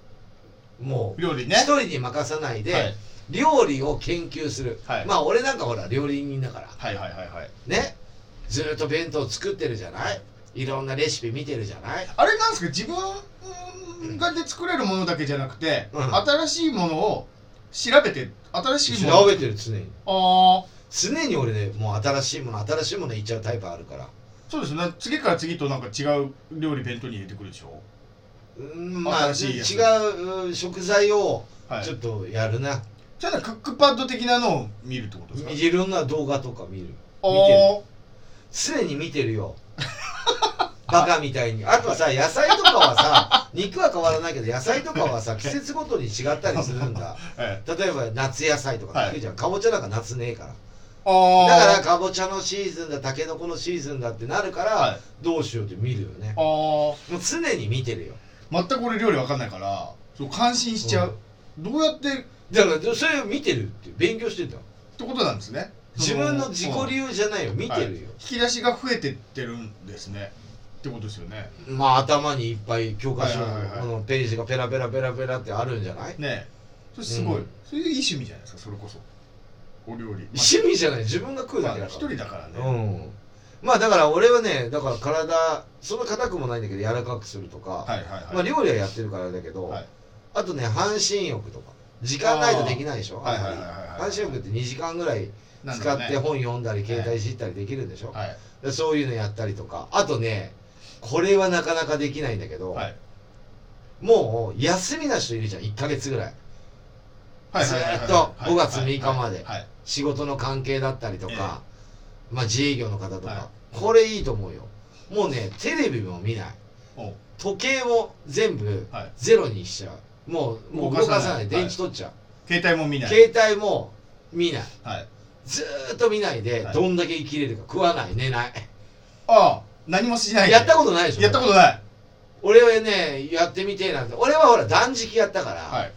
Speaker 1: もう
Speaker 2: 料理ね。
Speaker 1: 一人に任さないで、
Speaker 2: はい
Speaker 1: 料理を研究する、
Speaker 2: はい。
Speaker 1: まあ俺なんかほら料理人だから。
Speaker 2: はいはいはいはい。
Speaker 1: ね。ずーっと弁当作ってるじゃない？いろんなレシピ見てるじゃない？
Speaker 2: あれなんですか？自分がで作れるものだけじゃなくて、
Speaker 1: うん。
Speaker 2: 新しいものを調べて新しいもの
Speaker 1: 調べてる常に。
Speaker 2: ああ
Speaker 1: 常に俺ねもう新しいもの新しいものいっちゃうタイプあるから。
Speaker 2: そうですね。次から次となんか違う料理弁当に入れてくるでしょ？
Speaker 1: うんまあ違う食材を
Speaker 2: はい。
Speaker 1: ちょっとやるな、
Speaker 2: じゃあクックパッド的なのを見るってことですか？
Speaker 1: いろんな動画とか見る。
Speaker 2: あ
Speaker 1: 見てる。
Speaker 2: ー
Speaker 1: 常に見てるよ。バカみたいに。あとさ野菜とかはさ肉は変わらないけど野菜とかはさ季節ごとに違ったりするんだ。
Speaker 2: は い
Speaker 1: 例えば夏野菜とか聞くじゃん、かぼちゃなんか夏ねえから。だからかぼちゃのシーズンだたけのこのシーズンだってなるから、
Speaker 2: はい。
Speaker 1: どうしようって見るよね。もう常に見てるよ。
Speaker 2: 全く俺料理わかんないからそう感心しちゃう、どうやってっ
Speaker 1: だからそれを見てるって勉強してた
Speaker 2: てことなんですね。
Speaker 1: 自分の自己
Speaker 2: 由
Speaker 1: 流じゃないよ。見てるよ、
Speaker 2: 引き出しが増えてってるんですね。ってことですよね。
Speaker 1: まあ頭にいっぱい教科書
Speaker 2: はいはいはいはい。
Speaker 1: のページがペラペラペラペラってあるんじゃない？
Speaker 2: ねえ。それすごい、
Speaker 1: うん。
Speaker 2: それいい趣味じゃないですかそれこそ。お料理、まあ
Speaker 1: 趣味じゃない。自分が食うだ
Speaker 2: まあ
Speaker 1: けだから、
Speaker 2: 一人だからね、
Speaker 1: うん。まあだから俺はねだから体そんな硬くもないんだけど柔らかくするとか、
Speaker 2: はいはいはい、
Speaker 1: まあ料理はやってるからだけど、
Speaker 2: はい。
Speaker 1: あとね半身浴とか時間ないとできないでしょ。
Speaker 2: はいはいはいはい。
Speaker 1: 半身浴って2時間ぐらい使って本読んだり携帯いじったりできるんでしょ、
Speaker 2: はい。
Speaker 1: でそういうのやったりとか。あとねこれはなかなかできないんだけど、
Speaker 2: はい。
Speaker 1: もう休みな人いるじゃん。1ヶ月ぐらい。ずーっと。
Speaker 2: はい。
Speaker 1: 5月6日まで。
Speaker 2: はい。
Speaker 1: 仕事の関係だったりとか、まあ自営業の方とか、
Speaker 2: は
Speaker 1: これいいと思うよ。もうねテレビも見ない。
Speaker 2: お
Speaker 1: 時計も全部
Speaker 2: はい。
Speaker 1: ゼロにしちゃうもうもう動かさない
Speaker 2: はい。
Speaker 1: 電池取っちゃう、
Speaker 2: 携帯も見ない。
Speaker 1: 携帯も見ない。
Speaker 2: はい。
Speaker 1: ずーっと見ないで
Speaker 2: はい。
Speaker 1: どんだけ生きれるか食わない。寝ない。
Speaker 2: ああ何もしない。で
Speaker 1: やったことないでしょ。
Speaker 2: やったことない。
Speaker 1: 俺はねやってみてえなんて。俺はほら断食やったから、
Speaker 2: はい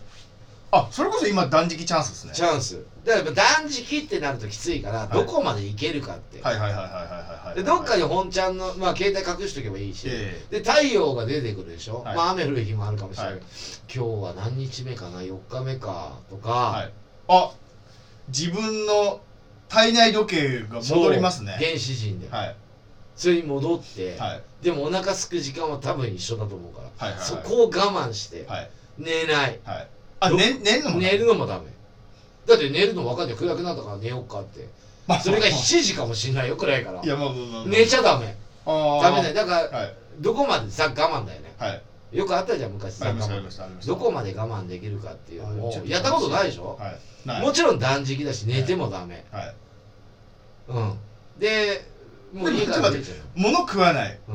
Speaker 2: あそれこそ今断食チャンスですね。
Speaker 1: チャンス。だから断食ってなるときついから、
Speaker 2: い。
Speaker 1: どこまでいけるかって、
Speaker 2: はいはいはいはいはいはい
Speaker 1: でどっかに本ちゃんの、まあ、携帯隠しとけばいいし、
Speaker 2: え
Speaker 1: で太陽が出てくるでしょ、
Speaker 2: はい
Speaker 1: まあ雨降る日もあるかもしれない、
Speaker 2: はい
Speaker 1: 今日は何日目かな4日目かとか、
Speaker 2: はいあ自分の体内時計が戻りますね
Speaker 1: そう原始人で、
Speaker 2: はい
Speaker 1: それに戻って、
Speaker 2: はい
Speaker 1: でもお腹すく時間は多分一緒だと思うから、
Speaker 2: はいはいはい
Speaker 1: そこを我慢して、
Speaker 2: はい
Speaker 1: 寝ない
Speaker 2: はいあ
Speaker 1: ど
Speaker 2: 寝寝るのも
Speaker 1: 寝るのもダメ。だって寝るの分かんない暗くなったから寝ようかって。
Speaker 2: まあ
Speaker 1: それが7時かもしんないよ暗いから。
Speaker 2: いやまあまあまあ。まあ
Speaker 1: 寝ちゃダメ。
Speaker 2: あー。
Speaker 1: ダメだよ。だから、
Speaker 2: はい。
Speaker 1: どこまでさ我慢だよね。
Speaker 2: はい。
Speaker 1: よくあったじゃん昔さどこまで我慢できるかっていうのを。やったことないでしょ？
Speaker 2: はい。
Speaker 1: もちろん断食だし寝てもダメ。
Speaker 2: はい。
Speaker 1: うん。でもう家から出ちゃ
Speaker 2: 物食わない、
Speaker 1: う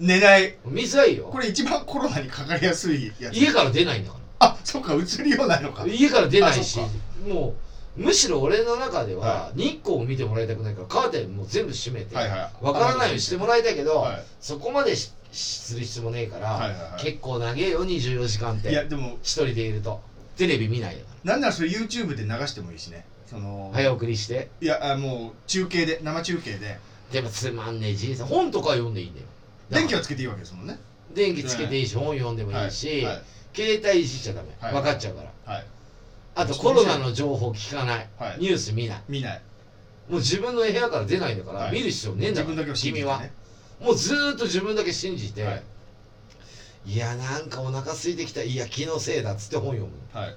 Speaker 2: 寝ない。
Speaker 1: うん水はいいよ。
Speaker 2: これ一番コロナにかかりやすいやつ。
Speaker 1: 家から出ないんだか
Speaker 2: あそっか移りようないのか。ら
Speaker 1: 家から出ないし。もうむしろ俺の中では
Speaker 2: は
Speaker 1: 日光を見てもらいたくないからカーテンもう全部閉めて
Speaker 2: はいはい。
Speaker 1: わからないようにしてもらいたいけど
Speaker 2: はい。
Speaker 1: そこまでしする必要もねえから、
Speaker 2: はいはいはい。
Speaker 1: 結構長えよ24時間って。
Speaker 2: いやでも
Speaker 1: 一人でいるとテレビ見ないだか
Speaker 2: なんならそれ YouTube で流してもいいしね。その
Speaker 1: ら早送りして。
Speaker 2: いやあもう中継で生中継で。
Speaker 1: でもつまんねえ人生本とか読んでいいんだよ。
Speaker 2: 電気はつけていいわけですもんね。
Speaker 1: 電気つけていいし本読んでもいいし、
Speaker 2: はい
Speaker 1: 携帯いじっちゃダメ、
Speaker 2: はい。
Speaker 1: 分かっちゃうから。
Speaker 2: はい。
Speaker 1: あとコロナの情報聞かない、
Speaker 2: はい。
Speaker 1: ニュース見ない。
Speaker 2: 見ない。
Speaker 1: もう自分の部屋から出ないんだから、
Speaker 2: はい。
Speaker 1: 見る必要ねえんだから
Speaker 2: 自分だけを信じ
Speaker 1: 君は。もうずーっと自分だけ信じて、
Speaker 2: はい。
Speaker 1: い、やなんかお腹空いてきた。いや気のせいだっつって本読む
Speaker 2: はい。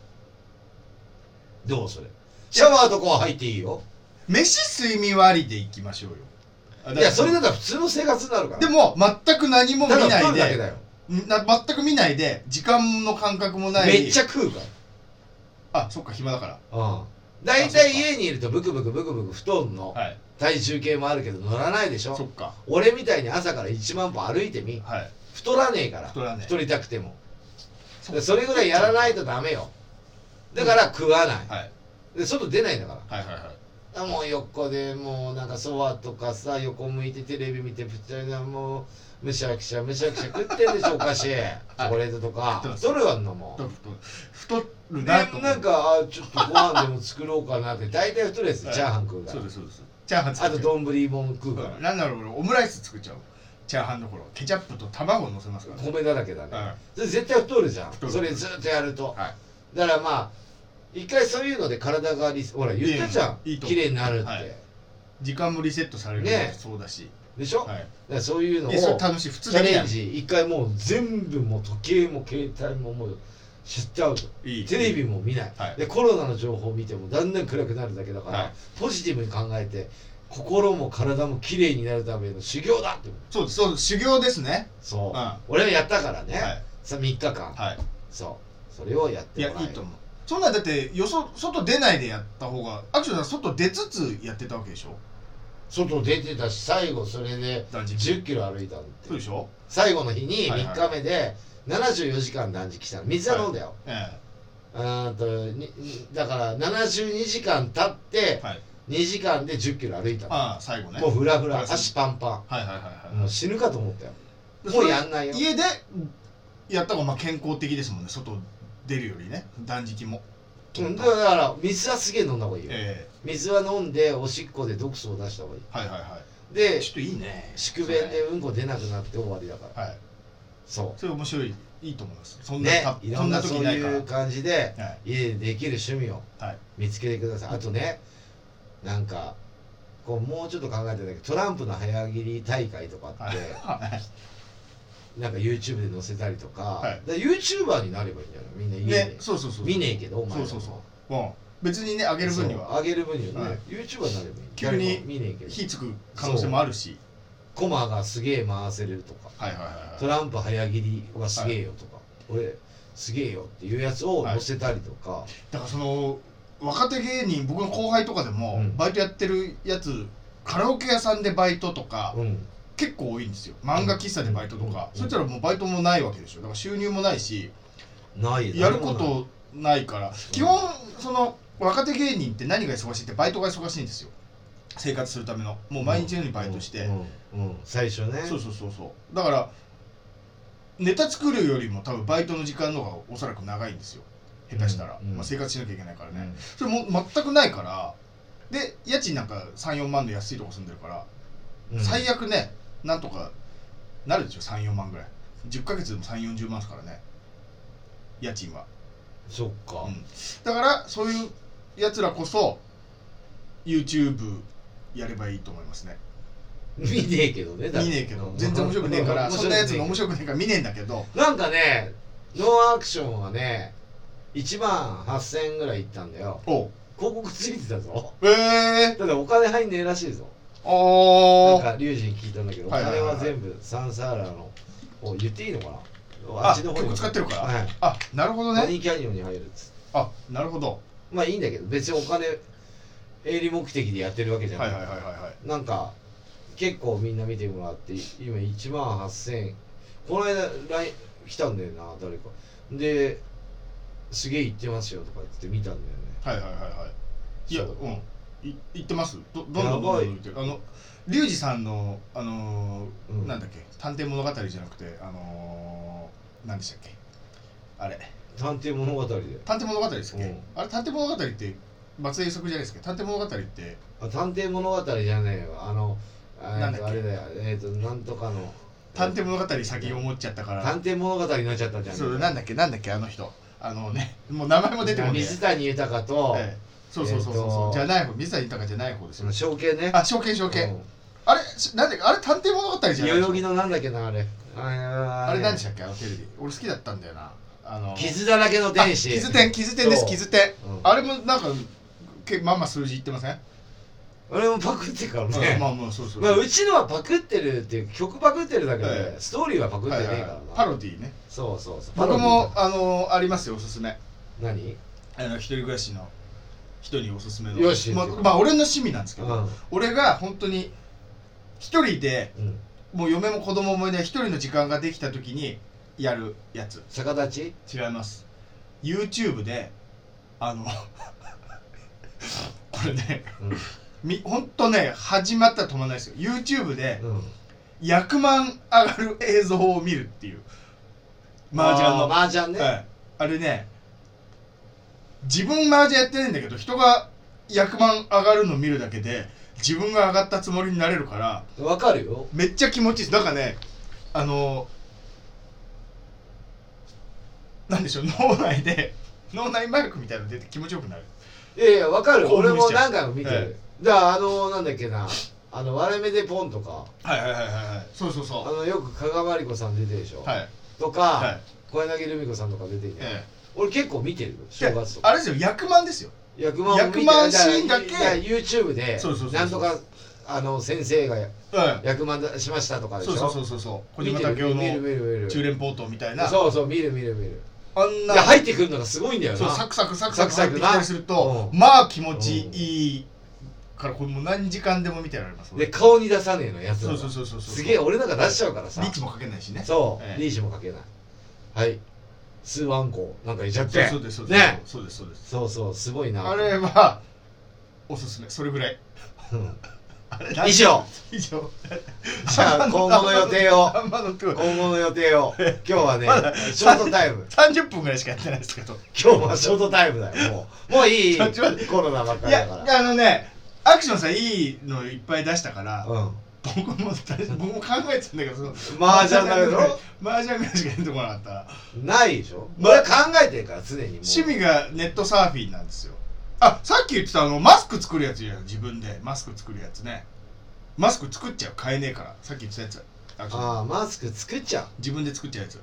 Speaker 1: どうそれ？シャワーとかは入っていいよ。
Speaker 2: 飯睡眠割りでいきましょうよ。あ
Speaker 1: いやそれだったら普通の生活になるから。
Speaker 2: でも全く何も見
Speaker 1: ただ
Speaker 2: ない
Speaker 1: だけだよ
Speaker 2: な全く見ないで時間の感覚もない。
Speaker 1: めっちゃ食うか
Speaker 2: あそっか暇だから。
Speaker 1: うん。大体家にいるとブクブクブクブク太んの、
Speaker 2: はい。
Speaker 1: 体重計もあるけど乗らないでしょ。
Speaker 2: そっか。
Speaker 1: 俺みたいに朝から1万歩歩いてみ。
Speaker 2: はい。
Speaker 1: 太らねえから。
Speaker 2: 太らねえ。
Speaker 1: 太りたくても。
Speaker 2: そ
Speaker 1: れぐらいやらないとダメよ。だから食わない。
Speaker 2: はい。
Speaker 1: で外出ないんだから。
Speaker 2: はいはいはい。
Speaker 1: あもう横でもうなんかソファとかさ横向いてテレビ見てぷちゃなもうむしゃくしゃむしゃくしゃ食ってんでしょ お菓子。チョコレートとか。太るわんのもん
Speaker 2: 太太る。
Speaker 1: で
Speaker 2: な
Speaker 1: なんかあちょっとご飯でも作ろうかなって。大体太るやつ
Speaker 2: はい。
Speaker 1: チャーハン食うから。
Speaker 2: そうですそうです。チャーハン作
Speaker 1: あと丼もん食うから。
Speaker 2: うんなんだろう俺オムライス作っちゃう。チャーハンの頃ケチャップと卵を乗せますからね。
Speaker 1: 米だらけだね。
Speaker 2: はい。
Speaker 1: それ絶対太るじゃん。それずっとやると。
Speaker 2: はい。
Speaker 1: だからまあ一回そういうので体がリスほら言ったじゃん。
Speaker 2: いいいいと思う。
Speaker 1: 綺麗になるって、
Speaker 2: はい。時間もリセットされるの
Speaker 1: ね
Speaker 2: もそうだし
Speaker 1: でしょ、
Speaker 2: はい。
Speaker 1: だからそういうのを
Speaker 2: えそれ楽しい。普通
Speaker 1: チャ
Speaker 2: できない
Speaker 1: レンジ。一回もう全部もう時計も携帯ももうシャットアウト
Speaker 2: いい。
Speaker 1: テレビも見ない、
Speaker 2: はい。
Speaker 1: でコロナの情報を見てもだんだん暗くなるだけだから、
Speaker 2: はい。
Speaker 1: ポジティブに考えて心も体も綺麗になるための修行だって
Speaker 2: そう。ですそうです修行ですね。
Speaker 1: そう、
Speaker 2: うん。
Speaker 1: 俺はやったからね、
Speaker 2: はい。
Speaker 1: さ3日間、
Speaker 2: はい。
Speaker 1: そう。それをやっ
Speaker 2: い
Speaker 1: てもらえ
Speaker 2: やいいと思うそんなんだってよそ外出ないでやった方がアクションさん外出つつやってたわけでしょ？
Speaker 1: 外出てたし最後それで
Speaker 2: 断食。
Speaker 1: 1 0キロ歩いたん
Speaker 2: そうでしょ？
Speaker 1: 最後の日に
Speaker 2: はいはい。
Speaker 1: 3日目で74時間断食したの。水は飲んだよ、
Speaker 2: え
Speaker 1: うーんとにだから72時間経って
Speaker 2: えはい。
Speaker 1: 2時間で1 0キロ歩いたの。
Speaker 2: ああ最後ね。
Speaker 1: もうフラフラ足パンパ
Speaker 2: はいはいはいはい。
Speaker 1: ンもう死ぬかと思ったよ。
Speaker 2: で
Speaker 1: もうやんないよ。
Speaker 2: 家でやった方がまあ健康的ですもんね外出るよりね断食も。
Speaker 1: うんだから水はすげえ飲んだ方がいいよ。
Speaker 2: え
Speaker 1: 水は飲んでおしっこで毒素を出した方がい
Speaker 2: はいはいは
Speaker 1: で
Speaker 2: いちょっといいね。
Speaker 1: 宿便でうんこ出なくなって終わりだから。
Speaker 2: はい。
Speaker 1: そ
Speaker 2: それ面白いいいと思います。そ
Speaker 1: うんね
Speaker 2: た
Speaker 1: いろんな
Speaker 2: そ
Speaker 1: そう
Speaker 2: んな時ないから。
Speaker 1: いう感じで
Speaker 2: はい。
Speaker 1: 家でできる趣味を
Speaker 2: はい。
Speaker 1: 見つけてください。あとねなんかこうもうちょっと考えてたけどトランプの早切り大会とかって、
Speaker 2: はいはい
Speaker 1: なんか YouTube で載せたりとか,、
Speaker 2: はい。
Speaker 1: だから YouTuber になればいいんじゃない？みんな家で、
Speaker 2: ねそうそうそう
Speaker 1: 見ねえけどお前ら
Speaker 2: そうそうそう。うん。別にねあげる分には。
Speaker 1: あげる分にはね、
Speaker 2: はい。
Speaker 1: YouTuber になればいい
Speaker 2: 急に
Speaker 1: 見ねえけど。
Speaker 2: 火つく可能性もあるし。
Speaker 1: コマがすげえ回せれるとか。
Speaker 2: はいはいはい
Speaker 1: トランプ早切りはすげえよとか、俺すげえよっていうやつを載せたりとか、
Speaker 2: だからその若手芸人僕の後輩とかでも、
Speaker 1: うん。
Speaker 2: バイトやってるやつカラオケ屋さんでバイトとか、
Speaker 1: うん
Speaker 2: 結構多いんですよ。漫画喫茶でバイトとか、
Speaker 1: うん。
Speaker 2: そしたらもうバイトもないわけでしょだから収入もないし
Speaker 1: ない。
Speaker 2: やることな。いから。
Speaker 1: ん。
Speaker 2: 基本その若手芸人って何が忙しいってバイトが忙しいんですよ。生活するための。もう毎日のようにバイトして、
Speaker 1: うん。うん。うん。最初ね。
Speaker 2: そうそうそうそう。だからネタ作るよりも多分バイトの時間の方がおそらく長いんですよ。下手したら、まあ、生活しなきゃいけないからね、
Speaker 1: うん。
Speaker 2: それも全くないから。で家賃なんか34万の安いとこ住んでるから、
Speaker 1: うん。
Speaker 2: 最悪ねなんとかなるでしょ？34万ぐらい。10ヶ月でも3 4 0万ですからね。家賃は、
Speaker 1: そっか、
Speaker 2: うん、だからそういうやつらこそ YouTube やればいいと思いますね。
Speaker 1: 見ねえけどね
Speaker 2: 見ねえけど。全然面白くねえから
Speaker 1: 面
Speaker 2: そんなやつの面
Speaker 1: 白
Speaker 2: 白くねえから見ねえんだけど。
Speaker 1: くなんかねノーアクションはね1万8000円ぐらいいったんだよ。広告ついてたぞ。
Speaker 2: ええ
Speaker 1: だってお金入んねえらしいぞなんかリュウジに聞いたんだけど、
Speaker 2: はいはいはい
Speaker 1: お金は全部サンサーラのお言っていいのかな？
Speaker 2: あ
Speaker 1: っちの方に。
Speaker 2: 曲使ってるから。
Speaker 1: はい。
Speaker 2: あなるほどね。
Speaker 1: マニーキャニオンに入るっつって。
Speaker 2: あなるほど。
Speaker 1: まあいいんだけど別にお金営利目的でやってるわけじゃな、
Speaker 2: はいいはいはいはいはい。
Speaker 1: なんか結構みんな見てもらって今1万8000円。この間 LINE 来たんだよな誰か。ですげえ言ってますよとか言って見たんだよね。
Speaker 2: はいはいはいはい。いや
Speaker 1: そう
Speaker 2: うんい言ってます？どどんどんどんどん言ってる。あのリュウジさんのあのー
Speaker 1: うん。
Speaker 2: なんだっけ？探偵物語じゃなくてあのー、何でしたっけ？あれ。
Speaker 1: 探偵物語で。
Speaker 2: 探偵物語ですっけ、
Speaker 1: うん。
Speaker 2: あれ探偵物語って松江予測じゃないですか探偵物語って。
Speaker 1: あ探偵物語じゃねえよあのあ
Speaker 2: なんだっけ？
Speaker 1: あれだよ。えっ、となんとかの。
Speaker 2: 探偵物語先思っちゃったから。
Speaker 1: 探偵物語になっちゃったじゃん
Speaker 2: そうなんだっけなんだっけあの人あのねもう名前も出てこない、
Speaker 1: 水谷豊と、
Speaker 2: ええそうそうそうそう、
Speaker 1: えーと
Speaker 2: じゃない方水谷豊じゃない方ですよ。
Speaker 1: その証券ね。
Speaker 2: あ証券証券、
Speaker 1: うん。
Speaker 2: あれしなんだっけあれ探偵物語じゃない
Speaker 1: 代々木のなんだっけなあれ。あ
Speaker 2: あれ何で
Speaker 1: し
Speaker 2: したっけ？あのテレビ。俺好きだったんだよな。あの
Speaker 1: 傷だらけの天使。
Speaker 2: あ傷点傷点です
Speaker 1: そう。
Speaker 2: 傷点、
Speaker 1: うん。
Speaker 2: あれもなんかけまあまあ数字いってません、
Speaker 1: 俺もパクってるからね、
Speaker 2: まあまあそうそう
Speaker 1: まあ、うちのはパクってるっていう曲パクってるだけで、
Speaker 2: ええ
Speaker 1: ストーリーはパクってねえからな、
Speaker 2: パロディね。
Speaker 1: そうそうそう。
Speaker 2: 僕もあのありますよおすすめ。
Speaker 1: 何？
Speaker 2: あの一人暮らしの人におすすめの。
Speaker 1: よし。
Speaker 2: まあ、まあ俺の趣味なんですけど、
Speaker 1: うん。
Speaker 2: 俺が本当に一人で
Speaker 1: うん。
Speaker 2: もう嫁も子供もいない一人の時間ができた時にやるやつ。
Speaker 1: 逆立ち？
Speaker 2: 違います。YouTube であの これね
Speaker 1: うん。
Speaker 2: みほんとね始まったら止まらないですよ。YouTube で
Speaker 1: うん。
Speaker 2: 100万上がる映像を見るっていう。麻雀の。
Speaker 1: あー麻雀ね、
Speaker 2: はい、あれね自分麻雀やってないんだけど人が100万上がるの見るだけで自分が上がったつもりになれるから
Speaker 1: わかるよ。
Speaker 2: めっちゃ気持ちいい。ですなんかねあのなんでしょう脳内で脳内麻薬みたいなの出て気持ちよくなる。
Speaker 1: いやいやわかる俺も
Speaker 2: 興奮しちゃう。
Speaker 1: 何回も見てる、だからあのなんだっけなあの割れ目でポンとか。
Speaker 2: はいはいはいはいはい。そうそうそ
Speaker 1: あのよく加賀まりこさん出てるでしょ、
Speaker 2: うはい。
Speaker 1: とか、
Speaker 2: はい。
Speaker 1: 小柳ルミ子さんとか出てるじゃん、
Speaker 2: え
Speaker 1: 俺結構見てる正月とか。
Speaker 2: あれですよ100万ですよ。
Speaker 1: 100万も見て
Speaker 2: 100万シーンだけ。
Speaker 1: からから YouTube で
Speaker 2: そうそうそうそう。
Speaker 1: なんとかあの先生が
Speaker 2: うん。
Speaker 1: 100万出しましたとかでしょ？
Speaker 2: そうそうそうそう。そう小
Speaker 1: 見て
Speaker 2: 島武雄
Speaker 1: る見る見
Speaker 2: の中連ポートみたいな。
Speaker 1: そうそう見る見る見る。
Speaker 2: あんな。
Speaker 1: で入ってくるのがすごいんだよな。
Speaker 2: そうサクサクサクサク
Speaker 1: サクサクな。
Speaker 2: 入ってきたりすると
Speaker 1: うん。
Speaker 2: まあ気持ちいいからこれもう何時間でも見てられます
Speaker 1: で顔に出さねえのやつ
Speaker 2: そうそうそうそうそう。
Speaker 1: すげえ俺なんか出しちゃうからさ。
Speaker 2: リーチもかけないしね。
Speaker 1: そう、
Speaker 2: ええ
Speaker 1: リーチもかけない。はいスワンコなんか入れちゃって。
Speaker 2: そうですそうです。
Speaker 1: ね。
Speaker 2: そうですそうです。
Speaker 1: そうそうすごいな。
Speaker 2: あれはおすすめ。それぐらい。
Speaker 1: 以上。
Speaker 2: 以上。
Speaker 1: じゃあ今後の予定を。
Speaker 2: 今
Speaker 1: 今後の予定を。今日はねショートタイム。
Speaker 2: 30分ぐらいしかやってないですけど。
Speaker 1: 今日はショートタイムだよもう。もう。いい。コロナばっかりだから。
Speaker 2: あのねアクションさんいいのいっぱい出したから
Speaker 1: うん
Speaker 2: 僕も僕も考えてたんだけどその
Speaker 1: 麻雀だけど？
Speaker 2: 麻雀ぐらいしか出てこなかった。
Speaker 1: ないでしょ？
Speaker 2: ま
Speaker 1: 俺は考えてるから常に
Speaker 2: 趣味がネットサーフィンなんですよ。あさっき言ってたあのマスク作るやつじゃん自分で。マスク作るやつね。マスク作っちゃう。買えねえから。さっき言ってたやつ。
Speaker 1: ああマスク作っちゃう。
Speaker 2: 自分で作っちゃうやつ。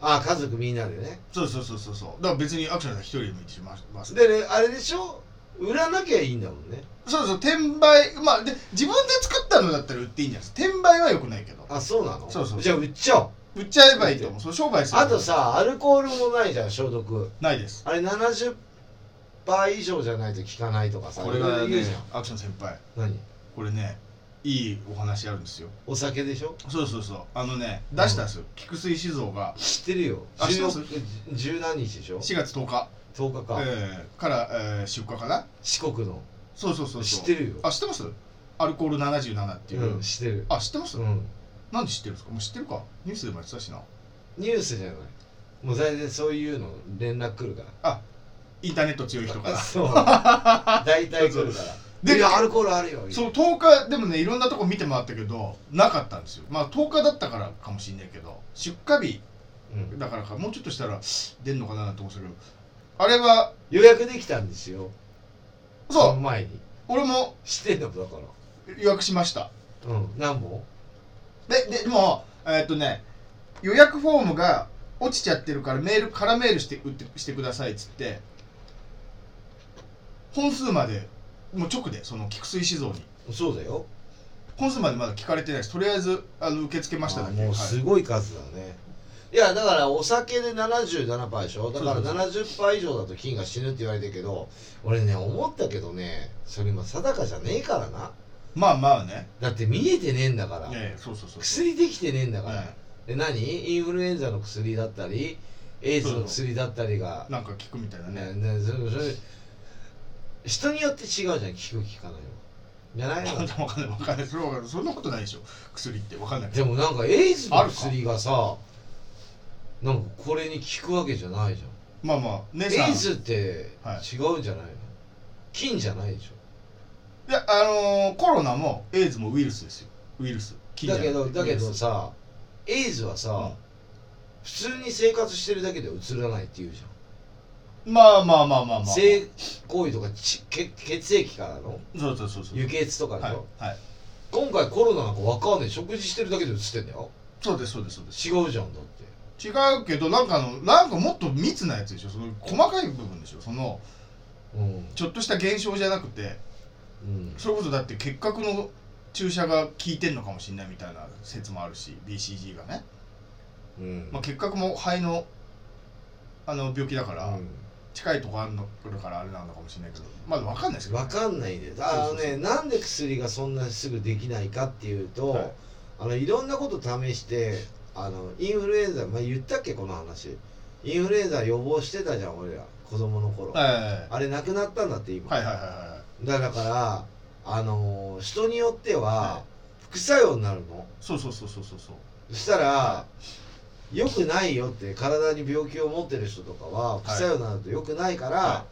Speaker 1: ああ家族みんなでね。
Speaker 2: そうそうそうそうそう。だから別にアクションさん一人でもいいしますます
Speaker 1: でねあれでしょ？売らなきゃいいんだもんね
Speaker 2: そうそう転売まあで自分で作ったのだったら売っていいんじゃないですか。転売はよくないけど。
Speaker 1: あそうなの？
Speaker 2: そうそう
Speaker 1: じゃあ売っちゃおう。
Speaker 2: 売っちゃえばいいと思う。そう商売する
Speaker 1: あとさアルコールもないじゃん消毒。
Speaker 2: ないです。
Speaker 1: あれ70倍以上じゃないと効かないとかさ
Speaker 2: これがね
Speaker 1: いろいろ言うじゃん。
Speaker 2: アクション先輩。
Speaker 1: 何？
Speaker 2: これねいいお話あるんですよ。
Speaker 1: お酒でしょ？
Speaker 2: そうそうそう。あのね出したんですよ。菊水酒造が。
Speaker 1: 知ってるよ。
Speaker 2: あ知ってます
Speaker 1: ？14十何日でしょ
Speaker 2: ？4月10日、
Speaker 1: 10日か、
Speaker 2: えーから、えー出荷かな？
Speaker 1: 四国の
Speaker 2: そうそうそうそう。
Speaker 1: 知ってるよ。
Speaker 2: あ知ってます？アルコール77っていう、
Speaker 1: うん知ってる。
Speaker 2: あ知ってます、
Speaker 1: うん。
Speaker 2: なんで知ってるんですか？もう知ってるか。ニュースでもやってたしな。
Speaker 1: ニュースじゃない。もう大体そういうの連絡来るか
Speaker 2: インターネット強い人から。ら
Speaker 1: そう。大体来るから。
Speaker 2: で
Speaker 1: いやアルコールあるよ。
Speaker 2: そう10日でもねいろんなとこ見て回ったけどなかったんですよ。まあ10日だったからかもしんないけど出荷日
Speaker 1: うん。
Speaker 2: だからか。もうちょっとしたら出んのかなと思ってたけどあれは
Speaker 1: 予約できたんですよそ
Speaker 2: そう
Speaker 1: の前に。
Speaker 2: 俺も。
Speaker 1: 知ってんのだから。
Speaker 2: 予約しました。
Speaker 1: うん。何本？
Speaker 2: でででもえーっとね予約フォームが落ちちゃってるからメール空メールして打ってしてくださいっつって本数までもう直でその菊水酒造に。
Speaker 1: そうだよ。
Speaker 2: 本数までまだ聞かれてないです。とりあえずあの受け付けましただ
Speaker 1: もう
Speaker 2: はい。
Speaker 1: すごい数だね、い、やだからお酒で77%でしょ？だから
Speaker 2: そうそう。
Speaker 1: 70%以上だと菌が死ぬって言われてるけど俺ね思ったけどねそれ今定かじゃねえからな。
Speaker 2: まあまあね。
Speaker 1: だって見えてねえんだから、
Speaker 2: ええそうそうそうそう。
Speaker 1: 薬できてねえんだから、
Speaker 2: え
Speaker 1: で何？インフルエンザの薬だったりエイズの薬だったりが。
Speaker 2: えなんか聞くみたいな
Speaker 1: ね。
Speaker 2: ね
Speaker 1: ねそそれ人によって違うじゃん効く効かないの。じゃないの？
Speaker 2: わかんないわかんない。それはわかんない。そんなことないでしょ。薬って。わかんない。
Speaker 1: でもなんかエイズの薬がさなんかこれに効くわけじゃないじゃん。
Speaker 2: まあまあ姉さん。
Speaker 1: エイズって
Speaker 2: はい
Speaker 1: 違うんじゃないの、菌じゃないでし
Speaker 2: いやあのーコロナもエイズもウイルスですよ。ウイルス。
Speaker 1: ょだけどだけど
Speaker 2: さ
Speaker 1: さエイズはさ、
Speaker 2: うん。
Speaker 1: 普通に生活してるだけでうつらないって言うじゃん、
Speaker 2: まあまあまあまあまあ。
Speaker 1: 性行為とかち血血液からの？
Speaker 2: そうそうそうそう。
Speaker 1: 輸血とかでし
Speaker 2: はい
Speaker 1: ょ、
Speaker 2: はい。
Speaker 1: 今回コロナなんかわかんない。食事してるだけでうつってんだよ。
Speaker 2: そうですそうですそうです。
Speaker 1: 違うじゃんだって
Speaker 2: 違うけどなんかあのなんかもっと密なやつでしょ？その細かい部分でしょ？その
Speaker 1: うん。
Speaker 2: ちょっとした現象じゃなくて。
Speaker 1: うん。
Speaker 2: それこそだって結核の注射が効いてんのかもしれないみたいな説もあるし BCG がね、
Speaker 1: うん。
Speaker 2: まあ、結核も肺のあの病気だから、
Speaker 1: うん。
Speaker 2: 近いとこあるの来るからあれなのかもしれないけど。まだ分かんないですけど。
Speaker 1: わかんないであのねなんで薬がそんなすぐできないかっていうと、
Speaker 2: はい。
Speaker 1: あのいろんなこと試してあのインフルエンザ、まあ、言ったっけこの話。インフルエンザ予防してたじゃん俺ら。子供の頃、
Speaker 2: はいはいはい。
Speaker 1: あれなくなったんだって今、
Speaker 2: はいはいはいは
Speaker 1: だからあのー人によって
Speaker 2: は
Speaker 1: は副作用になるの。
Speaker 2: いそうそうそうそうそう。そ
Speaker 1: したら良くないよって体に病気を持ってる人とかは副作用になると良くないから、
Speaker 2: は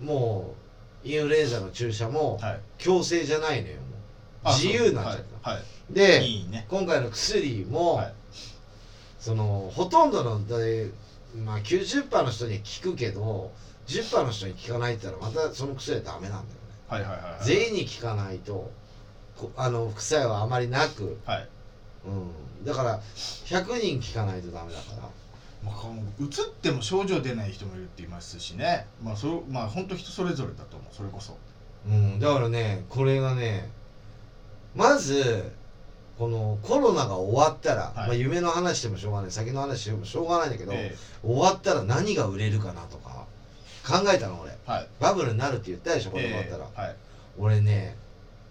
Speaker 1: もうインフルエンザの注射も
Speaker 2: はい。
Speaker 1: 強制じゃないのよ自由になっちゃった、
Speaker 2: はい、はい
Speaker 1: で
Speaker 2: いいね。
Speaker 1: 今回の薬も、
Speaker 2: はい。
Speaker 1: そのほとんどので、まあ、90%の人には効くけど10%の人に効かないって言ったらまたその薬はダメなんだよね。
Speaker 2: はいはいはいはい。
Speaker 1: 全員に効かないとこあの副作用はあまりなく、
Speaker 2: はい。
Speaker 1: うん、だから100人効かないとダメだから。
Speaker 2: まあ、うつっても症状出ない人もいるって言いますしね。まあそれまあ本当人それぞれだと思う。それこそ。
Speaker 1: うん、だからねこれがねまずこのコロナが終わったら、
Speaker 2: い。
Speaker 1: まあ、夢の話してもしょうがない先の話してもしょうがないんだけど、
Speaker 2: え
Speaker 1: 終わったら何が売れるかなとか考えたの俺。
Speaker 2: えはい。
Speaker 1: バブルになるって言ったでしょこれ終わったら、
Speaker 2: ええはい。
Speaker 1: 俺ね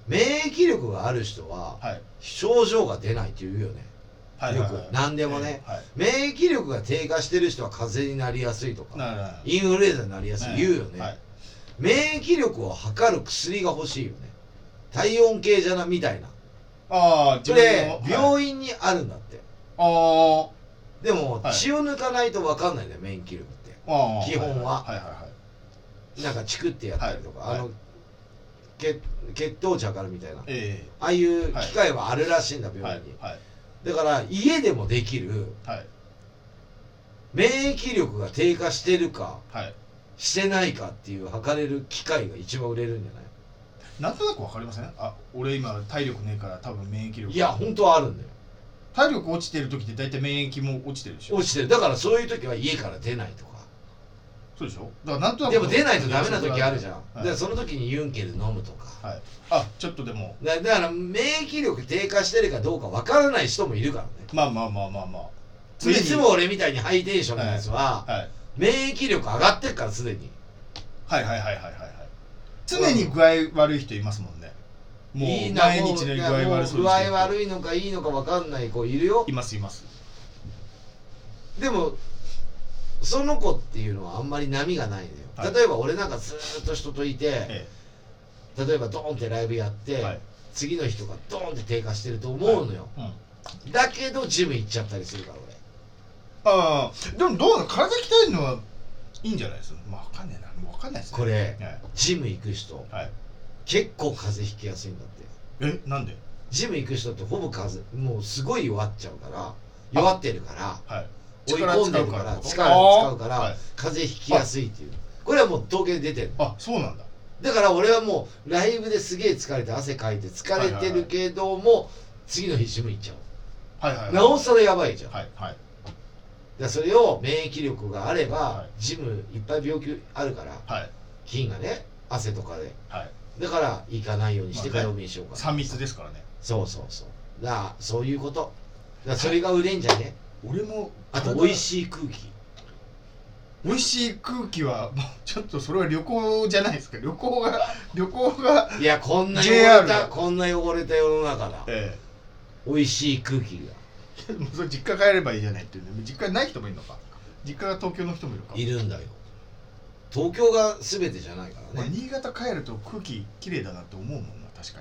Speaker 1: 免疫力がある人は
Speaker 2: はい。
Speaker 1: 症状が出ないって言うよね。
Speaker 2: はいはいはい。
Speaker 1: よく。何でもね。
Speaker 2: ええ。はい。
Speaker 1: 免疫力が低下してる人は風邪になりやすいとかインフルエンザになりやすい言うよね、
Speaker 2: はい。
Speaker 1: 免疫力を測る薬が欲しいよね。体温計じゃなみたいな
Speaker 2: ああ
Speaker 1: それ
Speaker 2: はい。
Speaker 1: 病院にあるんだって、
Speaker 2: あ
Speaker 1: でも
Speaker 2: はい
Speaker 1: 血を抜かないと分かんないんだよ免疫力って。
Speaker 2: あああ
Speaker 1: 基本は。
Speaker 2: はいはいはい。
Speaker 1: なんかチクってやったりとか、
Speaker 2: はい。
Speaker 1: あの血血糖値測るみたいな。あ
Speaker 2: え。
Speaker 1: あいう機械はあるらしいんだ
Speaker 2: え
Speaker 1: 病院に、だから家でもできる
Speaker 2: はい。
Speaker 1: 免疫力が低下してるか
Speaker 2: はい。
Speaker 1: してないかっていう測れる機械が一番売れるんじゃない？
Speaker 2: なんとなくわかりません？あ俺今体力ねえから多分免疫力。
Speaker 1: いや本当はあるんだよ。
Speaker 2: 体力落ちてる時って大体免疫も落ちてるでしょ。
Speaker 1: 落ちてる。だからそういう時は家から出ないとか。
Speaker 2: そうでしょ？だからなんとなく
Speaker 1: でも出ないとダメな時あるじゃん、
Speaker 2: はい。
Speaker 1: だからその時にユンケル飲むとか。
Speaker 2: はいあちょっとでも。
Speaker 1: だだから免疫力低下してるかどうかわからない人もいるからね。
Speaker 2: まあまあまあまあまあ。
Speaker 1: いつも俺みたいにハイテンションなやつは、
Speaker 2: はい。
Speaker 1: 免疫力上がってっからすでに。
Speaker 2: はいはいはいはいはいはい常に具合悪い人いますもんね。も
Speaker 1: いいうな
Speaker 2: 毎日のように具合悪そう
Speaker 1: 具合悪いのかいいのかわかんない子いるよ。
Speaker 2: いますいます。
Speaker 1: でもその子っていうのはあんまり波がないのよ、
Speaker 2: はい。
Speaker 1: 例えば俺なんかずーっと人といて、
Speaker 2: え
Speaker 1: 例えばドーンってライブやって、
Speaker 2: えはい。
Speaker 1: 次の日とかドーンって低下してると思うのよ、
Speaker 2: うん。
Speaker 1: だけどジム行っちゃったりするから
Speaker 2: ああでもどうなの体鍛えるのはいいんじゃないですか？まあわかんないなかんないですね。
Speaker 1: 俺これ
Speaker 2: はい。
Speaker 1: ジム行く人
Speaker 2: はい。
Speaker 1: 結構風邪ひきやすいんだって。
Speaker 2: えなんで？
Speaker 1: ジム行く人ってほぼ風邪もうすごい弱っちゃうから弱ってるから
Speaker 2: はい。
Speaker 1: 追い込んでるから力
Speaker 2: 力
Speaker 1: 使うから、
Speaker 2: はい
Speaker 1: 風邪ひきやすいっていう。これはもう統計で出てる。
Speaker 2: あそうなんだ。
Speaker 1: だから俺はもうライブですげえ疲れて汗かいて疲れてるけども、次の日ジム行っちゃう。
Speaker 2: はいはいはい。
Speaker 1: なおさらやばいじゃん、
Speaker 2: はいはい
Speaker 1: だそれを免疫力があれば、
Speaker 2: はい。
Speaker 1: ジムいっぱい病気あるから
Speaker 2: はい。
Speaker 1: 菌がね汗とかで。
Speaker 2: はい。
Speaker 1: だから行かないようにして
Speaker 2: まあね
Speaker 1: 火曜日にしようかな、
Speaker 2: 3密ですからね。
Speaker 1: そうそうそう。だそういうこと。だそれが売れんじゃね。
Speaker 2: 俺も
Speaker 1: あと美味しい空気。
Speaker 2: 美味しい空気は もうちょっとそれは旅行じゃないですか旅行が 旅行が
Speaker 1: いやこんな汚れたこんな汚れた世の中だ。
Speaker 2: え
Speaker 1: 美味しい空気が。
Speaker 2: え もうそれ実家帰ればいいじゃないっていうんで実家ない人もいるのか。実家が東京の人もいるか。
Speaker 1: いるんだよ。東京が全てじゃないか
Speaker 2: まあ
Speaker 1: らね、
Speaker 2: 新潟帰ると空気綺麗だなって思うもんな確か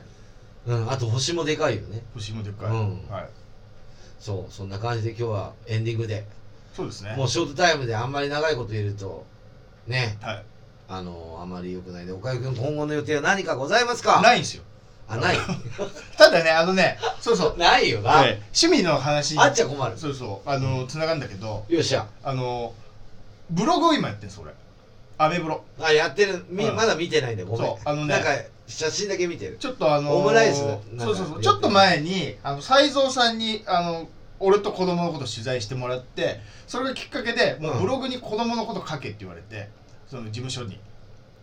Speaker 2: に。
Speaker 1: うん、あと星もでかいよね。
Speaker 2: 星もでかい、
Speaker 1: うん。
Speaker 2: はい。
Speaker 1: そうそんな感じで今日はエンディングで。
Speaker 2: そうですね。
Speaker 1: もうショートタイムであんまり長いこと言えるとね。
Speaker 2: はい。
Speaker 1: あのあまり良くない。んで岡井君今後の予定は何かございますか？
Speaker 2: ないんですよ
Speaker 1: あない。
Speaker 2: ただねあのねそうそう。
Speaker 1: ないよな、
Speaker 2: ええ。趣味の話。
Speaker 1: あっちゃ困る。
Speaker 2: そうそう。あのつながるんだけど
Speaker 1: よっしゃ。
Speaker 2: あのブログを今やってんです俺アメブロ。
Speaker 1: あやってる。み、
Speaker 2: うん。
Speaker 1: まだ見てないんでごめん。
Speaker 2: そうあのね
Speaker 1: なんか写真だけ見てる。
Speaker 2: ちょっとあのー
Speaker 1: オムライス
Speaker 2: そうそうそう。ちょっと前にあの斎蔵さんにあの俺と子供のこと取材してもらってそれがきっかけでもうブログに子供のこと書けって言われてその事務所に、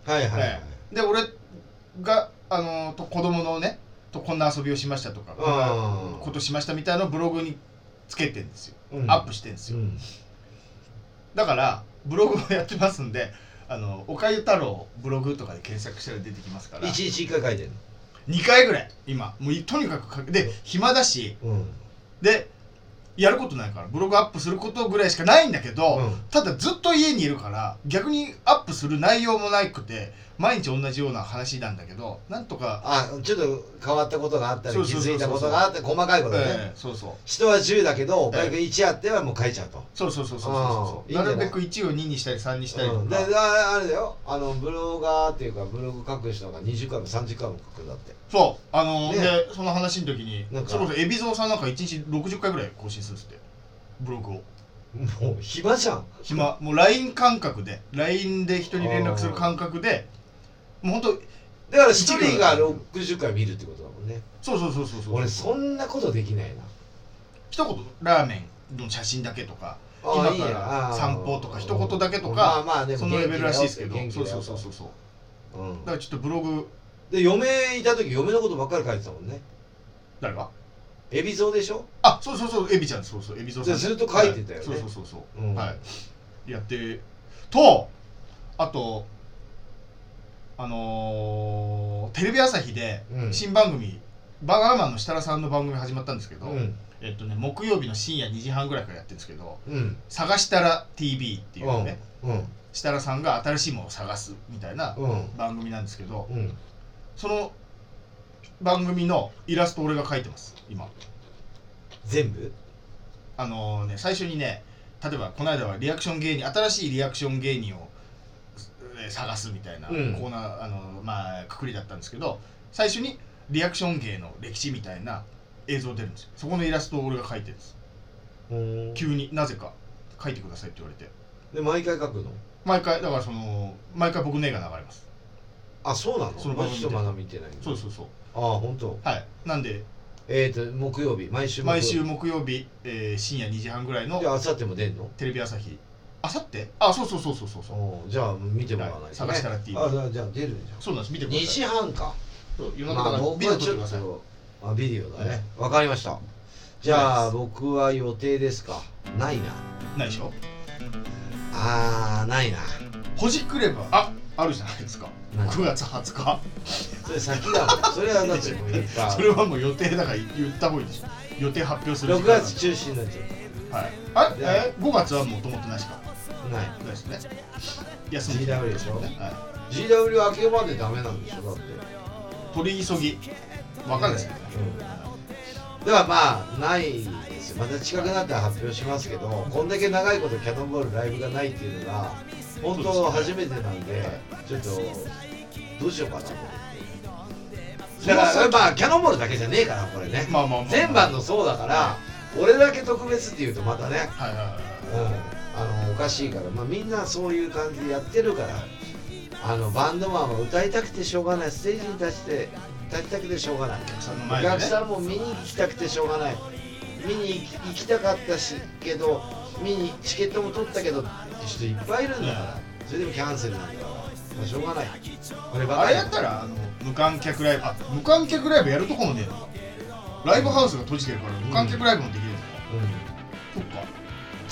Speaker 1: はいはい
Speaker 2: で俺があのーと子供のねとこんな遊びをしましたとかこんな
Speaker 1: うん
Speaker 2: ことしましたみたいなブログにつけてんですよ、
Speaker 1: うん。
Speaker 2: アップしてんですよ、
Speaker 1: うん。
Speaker 2: だからブログもやってますんで あのおかゆ太郎ブログとかで検索したら出てきますから。
Speaker 1: 一日一回書いてん
Speaker 2: 2回ぐらい。今。もうとにかく書く。で暇だし。
Speaker 1: のうん。
Speaker 2: でやることないからブログアップすることぐらいしかないんだけど、
Speaker 1: うん。
Speaker 2: ただずっと家にいるから逆にアップする内容もなくて毎日同じような話なんだけどなんとか、
Speaker 1: あちょっと変わったことがあったり気づいたことがあって細かいことね、
Speaker 2: ええそうそう。
Speaker 1: 人は10だけどおかゆが1あってはもう書いちゃうと、
Speaker 2: そうそうそうそう
Speaker 1: あ
Speaker 2: そう
Speaker 1: な
Speaker 2: るべく1を2にしたり3にしたりと
Speaker 1: うん、で
Speaker 2: か、
Speaker 1: ああれだよ。あのブロガーっていうかブログ書く人が20回も30回も書くんだって。
Speaker 2: そう。あの
Speaker 1: ね。
Speaker 2: でその話の時に
Speaker 1: なんか。
Speaker 2: それこそ海老蔵さんなんか1日60回ぐらい更新するって。ブログを。
Speaker 1: もう暇じゃん。
Speaker 2: 暇。もう LINE 感覚で。LINE で人に連絡する感覚でもうほんと
Speaker 1: だから一人が60回見るってことだもんね。
Speaker 2: そうそうそうそうそう。
Speaker 1: 俺そんなことできないな。
Speaker 2: 一言ラーメンの写真だけとか
Speaker 1: あ
Speaker 2: 今から散歩とか一言だけと
Speaker 1: ま
Speaker 2: か
Speaker 1: あまあでも
Speaker 2: そのレベルらしいですけど。そうそうそうそうそう。
Speaker 1: うん。
Speaker 2: だからちょっとブログ。
Speaker 1: で嫁いた時嫁のことばっかり書いてたもんね。
Speaker 2: 誰が？
Speaker 1: 海老蔵でしょ？
Speaker 2: あそうそうそうエビちゃんそうそうエビゾウさん。
Speaker 1: ずっと書いてたよね。
Speaker 2: はい。そうそうそうそう、
Speaker 1: うん。
Speaker 2: はい。やってとあとあのーテレビ朝日で
Speaker 1: うん。
Speaker 2: 新番組、バナナマンの設楽さんの番組始まったんですけど、
Speaker 1: うん。
Speaker 2: えっとね木曜日の深夜2時半ぐらいからやってるんですけど
Speaker 1: うん「
Speaker 2: 探したら TV」っていうね、
Speaker 1: うん。
Speaker 2: 設楽さんが新しいものを探すみたいな
Speaker 1: うん。
Speaker 2: 番組なんですけど
Speaker 1: うん。
Speaker 2: その番組のイラスト俺が描いてます今。
Speaker 1: 全部？
Speaker 2: あのね最初にね例えばこの間はリアクション芸人新しいリアクション芸人をえー探すみたいなコ
Speaker 1: うん。
Speaker 2: ーナー、あのまあくくりだったんですけど最初にリアクション芸の歴史みたいな映像出るんですよ。そこのイラストを俺が描いてるんです。
Speaker 1: うん
Speaker 2: 急になぜか描いてくださいって言われて。
Speaker 1: で毎回書くの？
Speaker 2: 毎回だからその毎回僕の絵が流れます。
Speaker 1: あそうなの？
Speaker 2: その番組で。
Speaker 1: ちょっとまだ見てない
Speaker 2: そうそうそう。
Speaker 1: ああ本当？
Speaker 2: はい。なんで
Speaker 1: えっ、ー、と木曜日。毎週
Speaker 2: 毎週木曜日、えー深夜2時半ぐらいの
Speaker 1: であさっても出んの？
Speaker 2: テレビ朝日あさってあそうそうそうそうそうそう。
Speaker 1: おうじゃあ見てもらわないと、ね。
Speaker 2: 探したら TV
Speaker 1: あじゃあじゃあ出るん。じ
Speaker 2: そうなんです。見て
Speaker 1: ゃん2
Speaker 2: ください。
Speaker 1: 時半か。
Speaker 2: そう夜中
Speaker 1: まあ
Speaker 2: だからビデオ撮ってください
Speaker 1: とあビデオだね。
Speaker 2: ね
Speaker 1: わかりました。じゃあ僕は予定ですか？ないな。
Speaker 2: ないでしょ？
Speaker 1: あーないな。
Speaker 2: ほじくればああるじゃないですか。
Speaker 1: 何
Speaker 2: 9月20日。
Speaker 1: それ先だもん。それはだってもう言った。
Speaker 2: それはもう予定だから言った方がいいでしょ。予定発表する
Speaker 1: 6
Speaker 2: 時間なんで。
Speaker 1: 月中止になっちゃ
Speaker 2: はい。あえ5月はもともとなしか？
Speaker 1: うない
Speaker 2: ない。ですね休む
Speaker 1: GW でしょ？
Speaker 2: ねはい。
Speaker 1: GW 明けまでダメなんでしょ？だって。
Speaker 2: 取り急ぎ。わかんないですけど。ね
Speaker 1: うん。ではまあないですよ。また近くなったら発表しますけどこんだけ長いことキャノンボールライブがないっていうのが本当初めてなんでちょっとどうしようかなと思って。だからまあキャノンボールだけじゃねえからこれね。
Speaker 2: まあまあまあ
Speaker 1: 全番のそうだから俺だけ特別っていうとまたね。
Speaker 2: はいはいはい。
Speaker 1: うんあのおかしいから、まあ、みんなそういう感じでやってるからあのバンドマンは歌いたくてしょうがない。ステージに立ちて立ちたくてしょうがない。
Speaker 2: お客さんの
Speaker 1: お
Speaker 2: 前でね。
Speaker 1: 客さんも見に行きたくてしょうがない。見に行きたかったしけど見にチケットも取ったけどって人いっぱいいるんだから。それでもキャンセルなんだから、まあ、しょうがない。これば
Speaker 2: あれやったらあの無観客ライブあ無観客ライブやるとこもねえのかライブハウスが閉じてるから無観客ライブもできるのか、
Speaker 1: うん。
Speaker 2: そっか。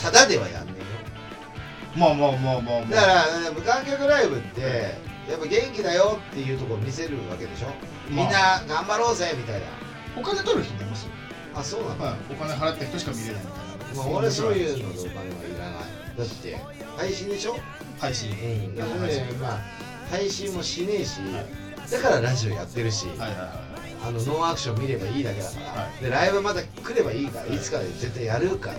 Speaker 1: ただではやんねえよ
Speaker 2: まあまあまあまあまあ
Speaker 1: だから無観客ライブってやっぱ元気だよっていうところを見せるわけでしょ？みんな頑張ろうぜみたいな。
Speaker 2: お金取る人もいますよ、
Speaker 1: あそうなの、
Speaker 2: はい、お金払った人しか見れないみたいな。
Speaker 1: まあ、俺そういうのでお金はいらないだって配信でしょ？
Speaker 2: 配信。
Speaker 1: うん。だから
Speaker 2: 配信
Speaker 1: ねまあ配信もしねえしだからラジオやってるし、
Speaker 2: はいはいはい。
Speaker 1: あのノーアクション見ればいいだけだから、
Speaker 2: はい。
Speaker 1: でライブまた来ればいいからいつかで絶対やるから、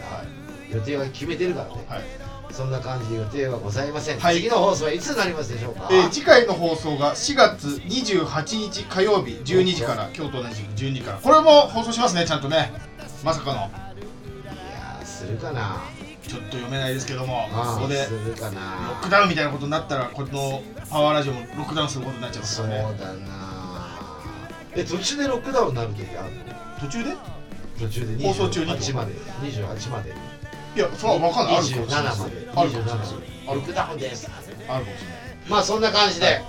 Speaker 1: 予定は決めてるからね、
Speaker 2: はい
Speaker 1: そんな感じで予定はございません、
Speaker 2: はい。
Speaker 1: 次の放送はいつになりますでしょうか、
Speaker 2: えー次回の放送が4月28日火曜日12時から今日と。同じく12時から。これも放送しますねちゃんとね。まさかの。
Speaker 1: いやーするかな。
Speaker 2: ちょっと読めないですけども
Speaker 1: あ
Speaker 2: ここです
Speaker 1: るか
Speaker 2: ロ
Speaker 1: な
Speaker 2: ックダウンみたいなことになったらこのパワーラジオもロックダウンすることになっちゃいます
Speaker 1: そう
Speaker 2: からね
Speaker 1: だな。え途中でロックダウンになる時ある
Speaker 2: 途中で？
Speaker 1: 途中で
Speaker 2: 放送中に
Speaker 1: ？28まで。28まで
Speaker 2: いやそれは分かんない。あるかもしれ
Speaker 1: 27
Speaker 2: ない。
Speaker 1: まで
Speaker 2: あるかもしれない。
Speaker 1: 27ロックダウンです。
Speaker 2: あるかもしれない。
Speaker 1: まあそんな感じで、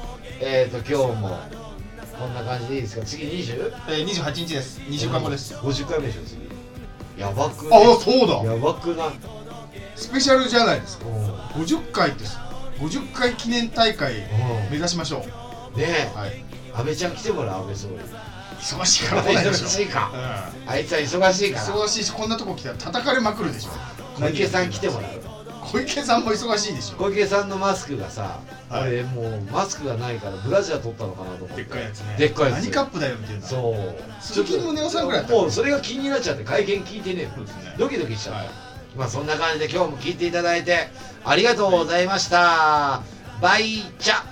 Speaker 1: えっ、と今日もこんな感じでいいですか？次 20?
Speaker 2: えー、28日です。2週間後です
Speaker 1: 50回目でしょ？次。やばく
Speaker 2: あ
Speaker 1: ね
Speaker 2: そうだ。
Speaker 1: やばくない？
Speaker 2: スペシャルじゃないですか。
Speaker 1: うん。
Speaker 2: 50回って50回記念大会目指しましょう。
Speaker 1: ねえ。
Speaker 2: はい。
Speaker 1: 安倍ちゃん来てもらう安倍総理。
Speaker 2: 忙しいから来ないでしょ。
Speaker 1: 忙しいか。
Speaker 2: うん。
Speaker 1: あいつは忙しいから。
Speaker 2: 忙しいしこんなとこ来たら叩かれまくるでしょ
Speaker 1: 小池さん来てもらう。
Speaker 2: 小池さんも忙しいでしょ。
Speaker 1: 小池さんのマスクがさ、
Speaker 2: はい。
Speaker 1: 俺もうマスクがないからブラジャー取ったのかなと思って。
Speaker 2: でっかいやつね。
Speaker 1: でっかいやつ。
Speaker 2: 何カップだよみたいな。
Speaker 1: そう。
Speaker 2: 鈴木宗男さんぐらい
Speaker 1: もうそれが気になっちゃって会見聞いてねえよ
Speaker 2: そうですね。
Speaker 1: ドキドキしちゃった、
Speaker 2: はい。
Speaker 1: まあそんな感じで今日も聞いていただいてありがとうございました。バイチャ